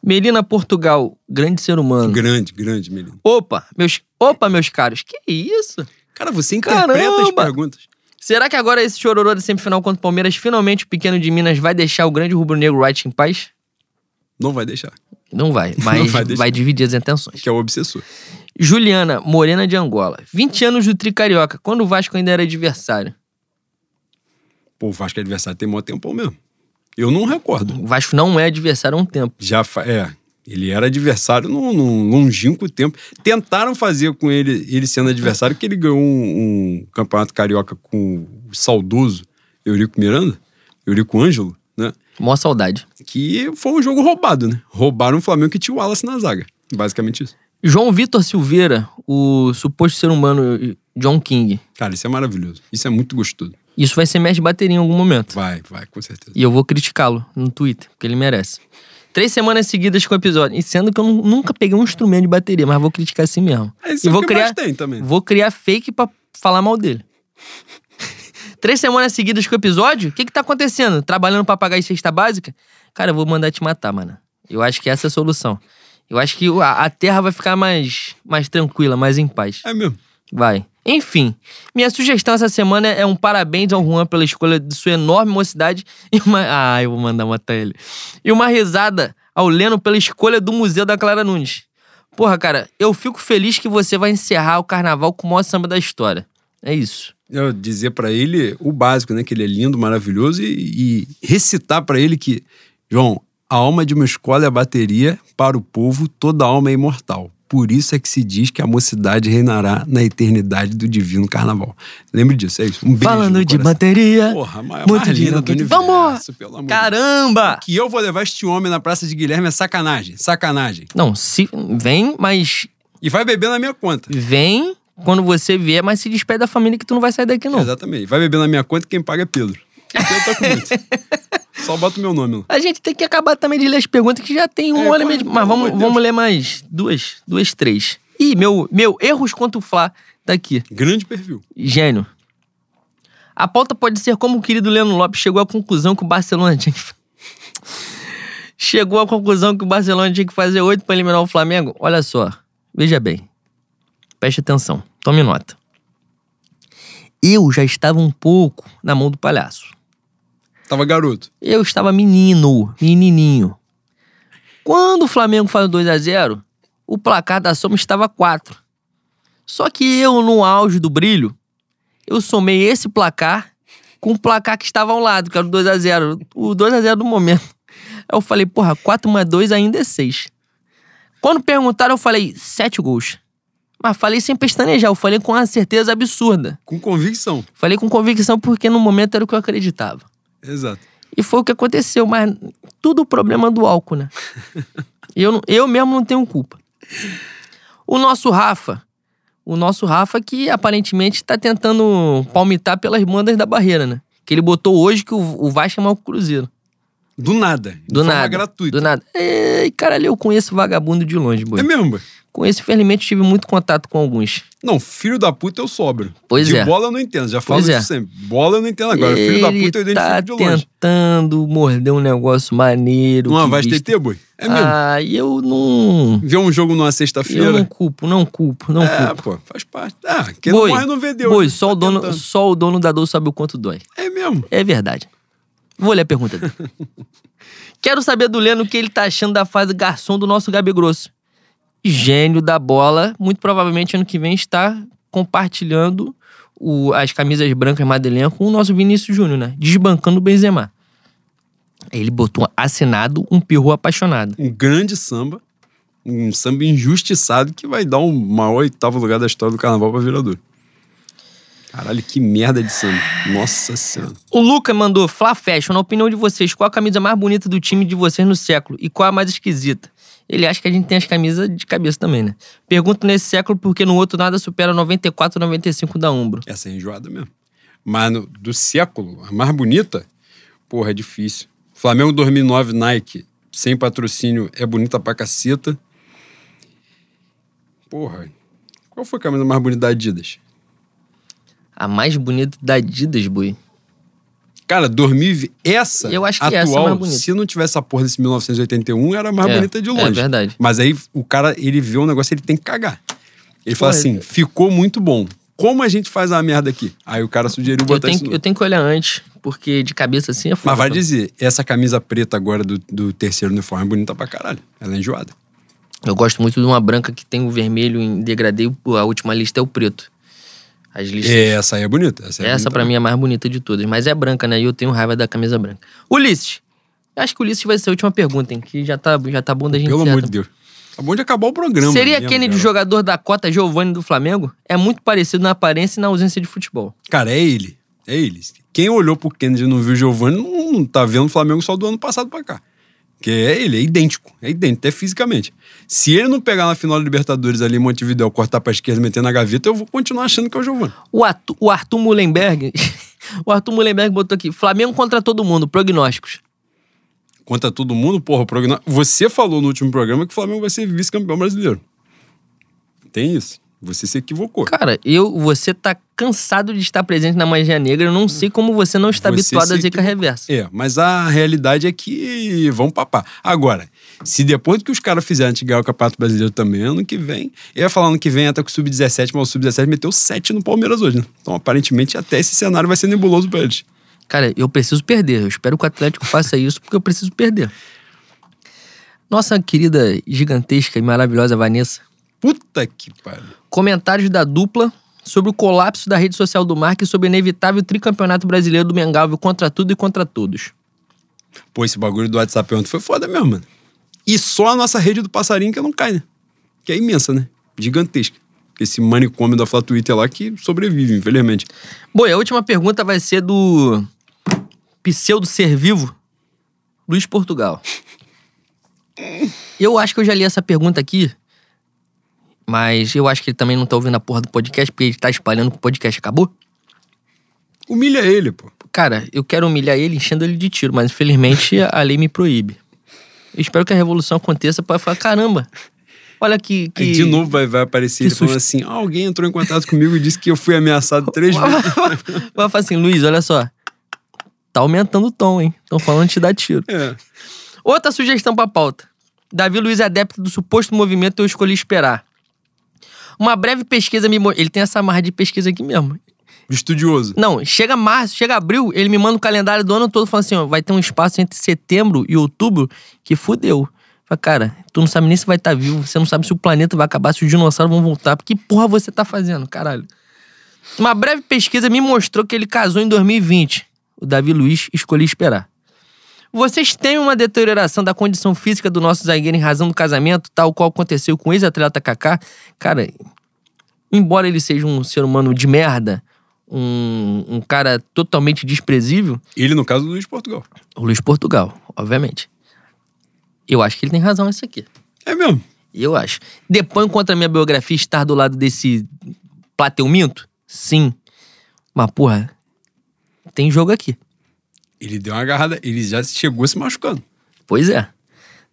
Melina Portugal, grande ser humano. Grande, grande, menino. Opa, meus, opa, meus caros, que isso? Cara, você interpreta as Caramba! perguntas. Será que agora esse chororô da semifinal contra o Palmeiras, finalmente o pequeno de Minas vai deixar o grande rubro-negro Wright em paz? Não vai deixar, Não vai, mas Não vai, vai dividir as intenções. que é o obsessor. Juliana, Morena de Angola. 20 anos do Tricarioca, quando o Vasco ainda era adversário. Pô, o Vasco é adversário tem mó tempão mesmo. Eu não recordo. O Vasco não é adversário há um tempo. Já fa- é, ele era adversário num, num longínquo tempo. Tentaram fazer com ele, ele sendo adversário, que ele ganhou um, um campeonato carioca com o saudoso Eurico Miranda, Eurico Ângelo? Mó saudade. Que foi um jogo roubado, né? Roubaram o Flamengo que tinha o Wallace na zaga. Basicamente isso. João Vitor Silveira, o suposto ser humano John King. Cara, isso é maravilhoso. Isso é muito gostoso. Isso vai ser mestre de bateria em algum momento. Vai, vai, com certeza. E eu vou criticá-lo no Twitter, porque ele merece. Três semanas seguidas com o episódio. E sendo que eu nu- nunca peguei um instrumento de bateria, mas vou criticar assim mesmo. É isso e vou que criar, tem também. vou criar fake pra falar mal dele. Três semanas seguidas com o episódio? O que que tá acontecendo? Trabalhando pra pagar a cesta básica? Cara, eu vou mandar te matar, mano. Eu acho que essa é a solução. Eu acho que a, a terra vai ficar mais, mais tranquila, mais em paz. É mesmo. Vai. Enfim, minha sugestão essa semana é um parabéns ao Juan pela escolha de sua enorme mocidade e uma. Ah, eu vou mandar matar ele. E uma risada ao Leno pela escolha do Museu da Clara Nunes. Porra, cara, eu fico feliz que você vai encerrar o carnaval com o maior samba da história. É isso. Eu dizer pra ele o básico, né? Que ele é lindo, maravilhoso e, e recitar pra ele que, João, a alma de uma escola é a bateria, para o povo toda alma é imortal. Por isso é que se diz que a mocidade reinará na eternidade do divino carnaval. Lembre disso, é isso. Um beijo Falando de bateria. Porra, maior muito mais linda do universo, Vamos! pelo amor Caramba! Que eu vou levar este homem na Praça de Guilherme é sacanagem, sacanagem. Não, se vem, mas E vai beber na minha conta. vem quando você vier, mas se despede da família que tu não vai sair daqui, não. Exatamente. Vai beber na minha conta e quem paga é Pedro. Pedro tá com muito. Só bota o meu nome lá. A gente tem que acabar também de ler as perguntas que já tem um É, ano pelo Mas vamos, vamos Deus. ler mais duas, duas, três. Ih, meu, meu erros contra o Fla tá aqui. Grande perfil. Gênio. A pauta pode ser como o querido Leno Lopes chegou à conclusão que o Barcelona tinha que. chegou à conclusão que o Barcelona tinha que fazer oito para eliminar o Flamengo. Olha só, veja bem. Preste atenção, tome nota. Eu já estava um pouco na mão do palhaço. Tava garoto. Eu estava menino, menininho. Quando o Flamengo faz o 2 a 0 o placar da soma estava 4. Só que eu, no auge do brilho, eu somei esse placar com o placar que estava ao lado, que era o 2 a 0 O 2 a 0 do momento. Aí eu falei, porra, 4 mais 2 ainda é 6. Quando perguntaram, eu falei, 7 gols. Mas falei sem pestanejar, eu falei com uma certeza absurda. Com convicção. Falei com convicção porque no momento era o que eu acreditava. Exato. E foi o que aconteceu, mas tudo problema do álcool, né? eu, eu mesmo não tenho culpa. O nosso Rafa, o nosso Rafa que aparentemente tá tentando palmitar pelas bandas da barreira, né? Que ele botou hoje que o, o Vasco é que o Cruzeiro. Do nada. Do nada. gratuita. Do nada. Ei, caralho, eu conheço vagabundo de longe, boi. É mesmo, boy? Conheço, infelizmente, tive muito contato com alguns. Não, filho da puta eu sobro. Pois de é. bola eu não entendo, já falo Pois é. isso sempre. Bola eu não entendo agora. filho da Ele puta eu identifico tá de longe. tentando morder um negócio maneiro. Que Vaz vista- TT, boy? É mesmo. Ah, e eu não. Ver um jogo numa Eu não sexta-feira. culpo, não culpo, não É, culpo. pô, faz parte. Ah, quem Boi, não morre não vê Deus. Boi, né? só, Tá o dono, tentando. só o dono da dor sabe o quanto dói. É mesmo. É verdade. Vou ler a pergunta dele. Quero saber do Leno o que ele tá achando da fase garçom do nosso Gabi Grosso. Gênio da bola, muito provavelmente ano que vem está compartilhando o- as camisas brancas Madeleine com o nosso Vinícius Júnior, né? Desbancando o Benzema. Ele botou assinado um perro apaixonado. Um grande samba. Um samba injustiçado que vai dar o maior oitavo lugar da história do carnaval pra virador. Caralho, que merda de samba. Nossa senhora. O Luca mandou Fla Fashion, na opinião de vocês, qual a camisa mais bonita do time de vocês no século e qual a mais esquisita? Ele acha que a gente tem as camisas de cabeça também, né? Pergunto nesse século porque no outro nada supera 94 95 da Umbro. Essa é enjoada mesmo. Mas no- do século, a mais bonita, porra, é difícil. Flamengo 2009 Nike, sem patrocínio, é bonita pra caceta. Porra, qual foi a camisa mais bonita da Adidas? A mais bonita da Adidas, boi. Cara, 2020, essa Eu acho que atual, essa é mais bonita. se não tivesse a porra desse 1981, era a mais É, bonita de é longe. verdade. Mas aí o cara, ele vê um negócio, ele tem que cagar. Ele fala Porra, assim, ficou muito bom. Como a gente faz a merda aqui? Aí o cara sugeriu Eu botar isso tenho, no- eu tenho que olhar antes, porque de cabeça assim é foda. Mas vai dizer, essa camisa preta agora do, do terceiro uniforme é bonita pra caralho. Ela é enjoada. Eu gosto muito de uma branca que tem o vermelho em degradê, a última lista é o preto. As listas. É, essa aí é bonita. Essa, é Essa pra mim é a mais bonita de todas, mas é branca, né? E eu tenho raiva da camisa branca. Ulisses. Acho que o Ulisses vai ser a última pergunta, hein? Que já tá, já tá bom da gente Pelo amor de Deus. Tá bom de acabar o programa. Seria mesmo, Kennedy cara. jogador da cota Giovanni do Flamengo? É muito parecido na aparência e na ausência de futebol. Cara, é ele. É ele. Quem olhou pro Kennedy e não viu o Giovanni não tá vendo o Flamengo só do ano passado pra cá. Que é ele, é idêntico. É idêntico, até fisicamente. Se ele não pegar na final da Libertadores ali em Montevideo, cortar pra esquerda e meter na gaveta, eu vou continuar achando que é o Giovanni. O, Atu- o Arthur Mullenberg. o Arthur Mullenberg botou aqui: Flamengo contra todo mundo, prognósticos. Contra todo mundo, porra, o programa... Você falou no último programa que o Flamengo vai ser vice-campeão brasileiro. Tem isso. Você se equivocou. Cara, eu, você tá cansado de estar presente na magia negra. Eu não sei como você não está Você habituado se zica equivocou. reversa. É, mas a realidade é que vão papar. Agora, se depois que os caras fizeram ganhar o Campeonato Brasileiro também, ano que vem, eu ia falar ano que vem até com o Sub-17, mas o Sub-17 meteu 7 no Palmeiras hoje, né? Então, aparentemente, até esse cenário vai ser nebuloso pra eles. Cara, eu preciso perder. Eu espero que o Atlético faça isso porque eu preciso perder. Nossa querida, gigantesca e maravilhosa Vanessa. Puta que pariu. Comentários da dupla sobre o colapso da rede social do Mark e sobre o inevitável tricampeonato brasileiro do Mengalvio contra tudo e contra todos. Pô, esse bagulho do WhatsApp ontem foi foda mesmo, mano. E só a nossa rede do passarinho que não cai, né? Que é imensa, né? Gigantesca. Esse manicômio da Flá Twitter lá que sobrevive, infelizmente. Bom, e a última pergunta vai ser do pseudo ser vivo, Luiz Portugal. Eu acho que eu já li essa pergunta aqui, mas eu acho que ele também não tá ouvindo a porra do podcast, porque ele tá espalhando que o podcast acabou. Humilha ele, pô. Cara, eu quero humilhar ele enchendo ele de tiro, mas infelizmente a lei me proíbe. Eu espero que a revolução aconteça pra falar, caramba, olha que... que... Aí de novo vai, vai aparecer ele falando assim: ah, alguém entrou em contato comigo e disse que eu fui ameaçado três vezes. Vai falar assim, Luiz, olha só, tá aumentando o tom, hein? Estão falando de te dar tiro. É. Outra sugestão pra pauta. Davi Luiz é adepto do suposto movimento Eu Escolhi Esperar. Uma breve pesquisa me... Ele tem essa marra de pesquisa aqui mesmo. Estudioso. Não, chega março, chega abril, ele me manda o calendário do ano todo falando assim, ó, vai ter um espaço entre setembro e outubro que fudeu. Fala, cara, tu não sabe nem se vai estar vivo, você não sabe se o planeta vai acabar, se os dinossauros vão voltar. Que porra você tá fazendo, caralho? Uma breve pesquisa me mostrou que ele casou em 2020. O Davi Luiz escolhi esperar. Vocês têm uma deterioração da condição física do nosso zagueiro em razão do casamento, tal qual aconteceu com o ex-atleta Kaká? Cara, embora ele seja um ser humano de merda, um, um cara totalmente desprezível, Ele, no caso do Luiz Portugal. o Luiz Portugal, obviamente. Eu acho que ele tem razão nisso aqui. É mesmo. Eu acho. Depõe contra a minha biografia estar do lado desse plateuminto? Sim. Mas, porra, tem jogo aqui. Ele deu uma agarrada, ele já chegou se machucando. Pois é.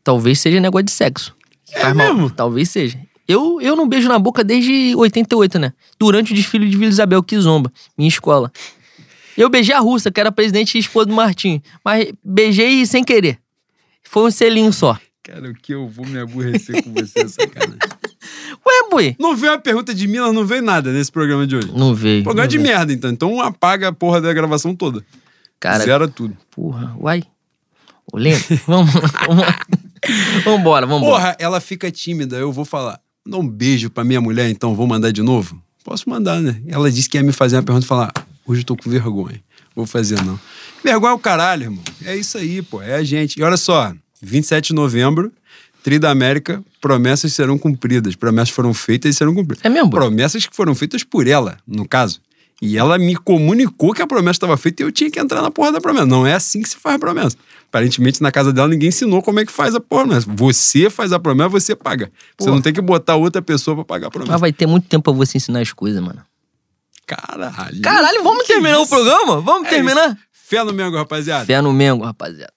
Talvez seja negócio de sexo. Que É faz mal. mesmo? Talvez seja. Eu, eu não beijo na boca desde 88, né? Durante o desfile de Vila Isabel Kizomba, minha escola. Eu beijei a russa, que era presidente e esposa do Martim. Mas beijei sem querer. Foi um selinho só. Cara, o que eu vou me aborrecer com você, é sacanagem. Ué, boi. Não veio uma pergunta de Minas, não veio nada nesse programa de hoje. Não veio. Programa não de veio. merda, então. Então apaga a porra da gravação toda. Cara, Zera tudo. porra, uai. Ô, Leno, vamos, vamos, vambora, vambora. Porra, ela fica tímida, eu vou falar. Dá um beijo pra minha mulher, então vou mandar de novo? Posso mandar, né? Ela disse que ia me fazer uma pergunta e falar: hoje eu tô com vergonha. Vou fazer, não. Vergonha é o caralho, irmão. É isso aí, pô. É a gente. E olha só, 27 de novembro, Tri da América, promessas serão cumpridas. Promessas foram feitas e serão cumpridas. É mesmo? Promessas que foram feitas por ela, no caso. E ela me comunicou que a promessa estava feita e eu tinha que entrar na porra da promessa. Não é assim que se faz a promessa. Aparentemente, na casa dela, ninguém ensinou como é que faz a promessa. Você faz a promessa, você paga. Você Porra. não tem que botar outra pessoa pra pagar a promessa. Mas vai ter muito tempo pra você ensinar as coisas, mano. Caralho. Caralho, vamos terminar o isso? programa? Vamos É terminar? isso. Fé no Mengo, rapaziada. Fé no Mengo, rapaziada.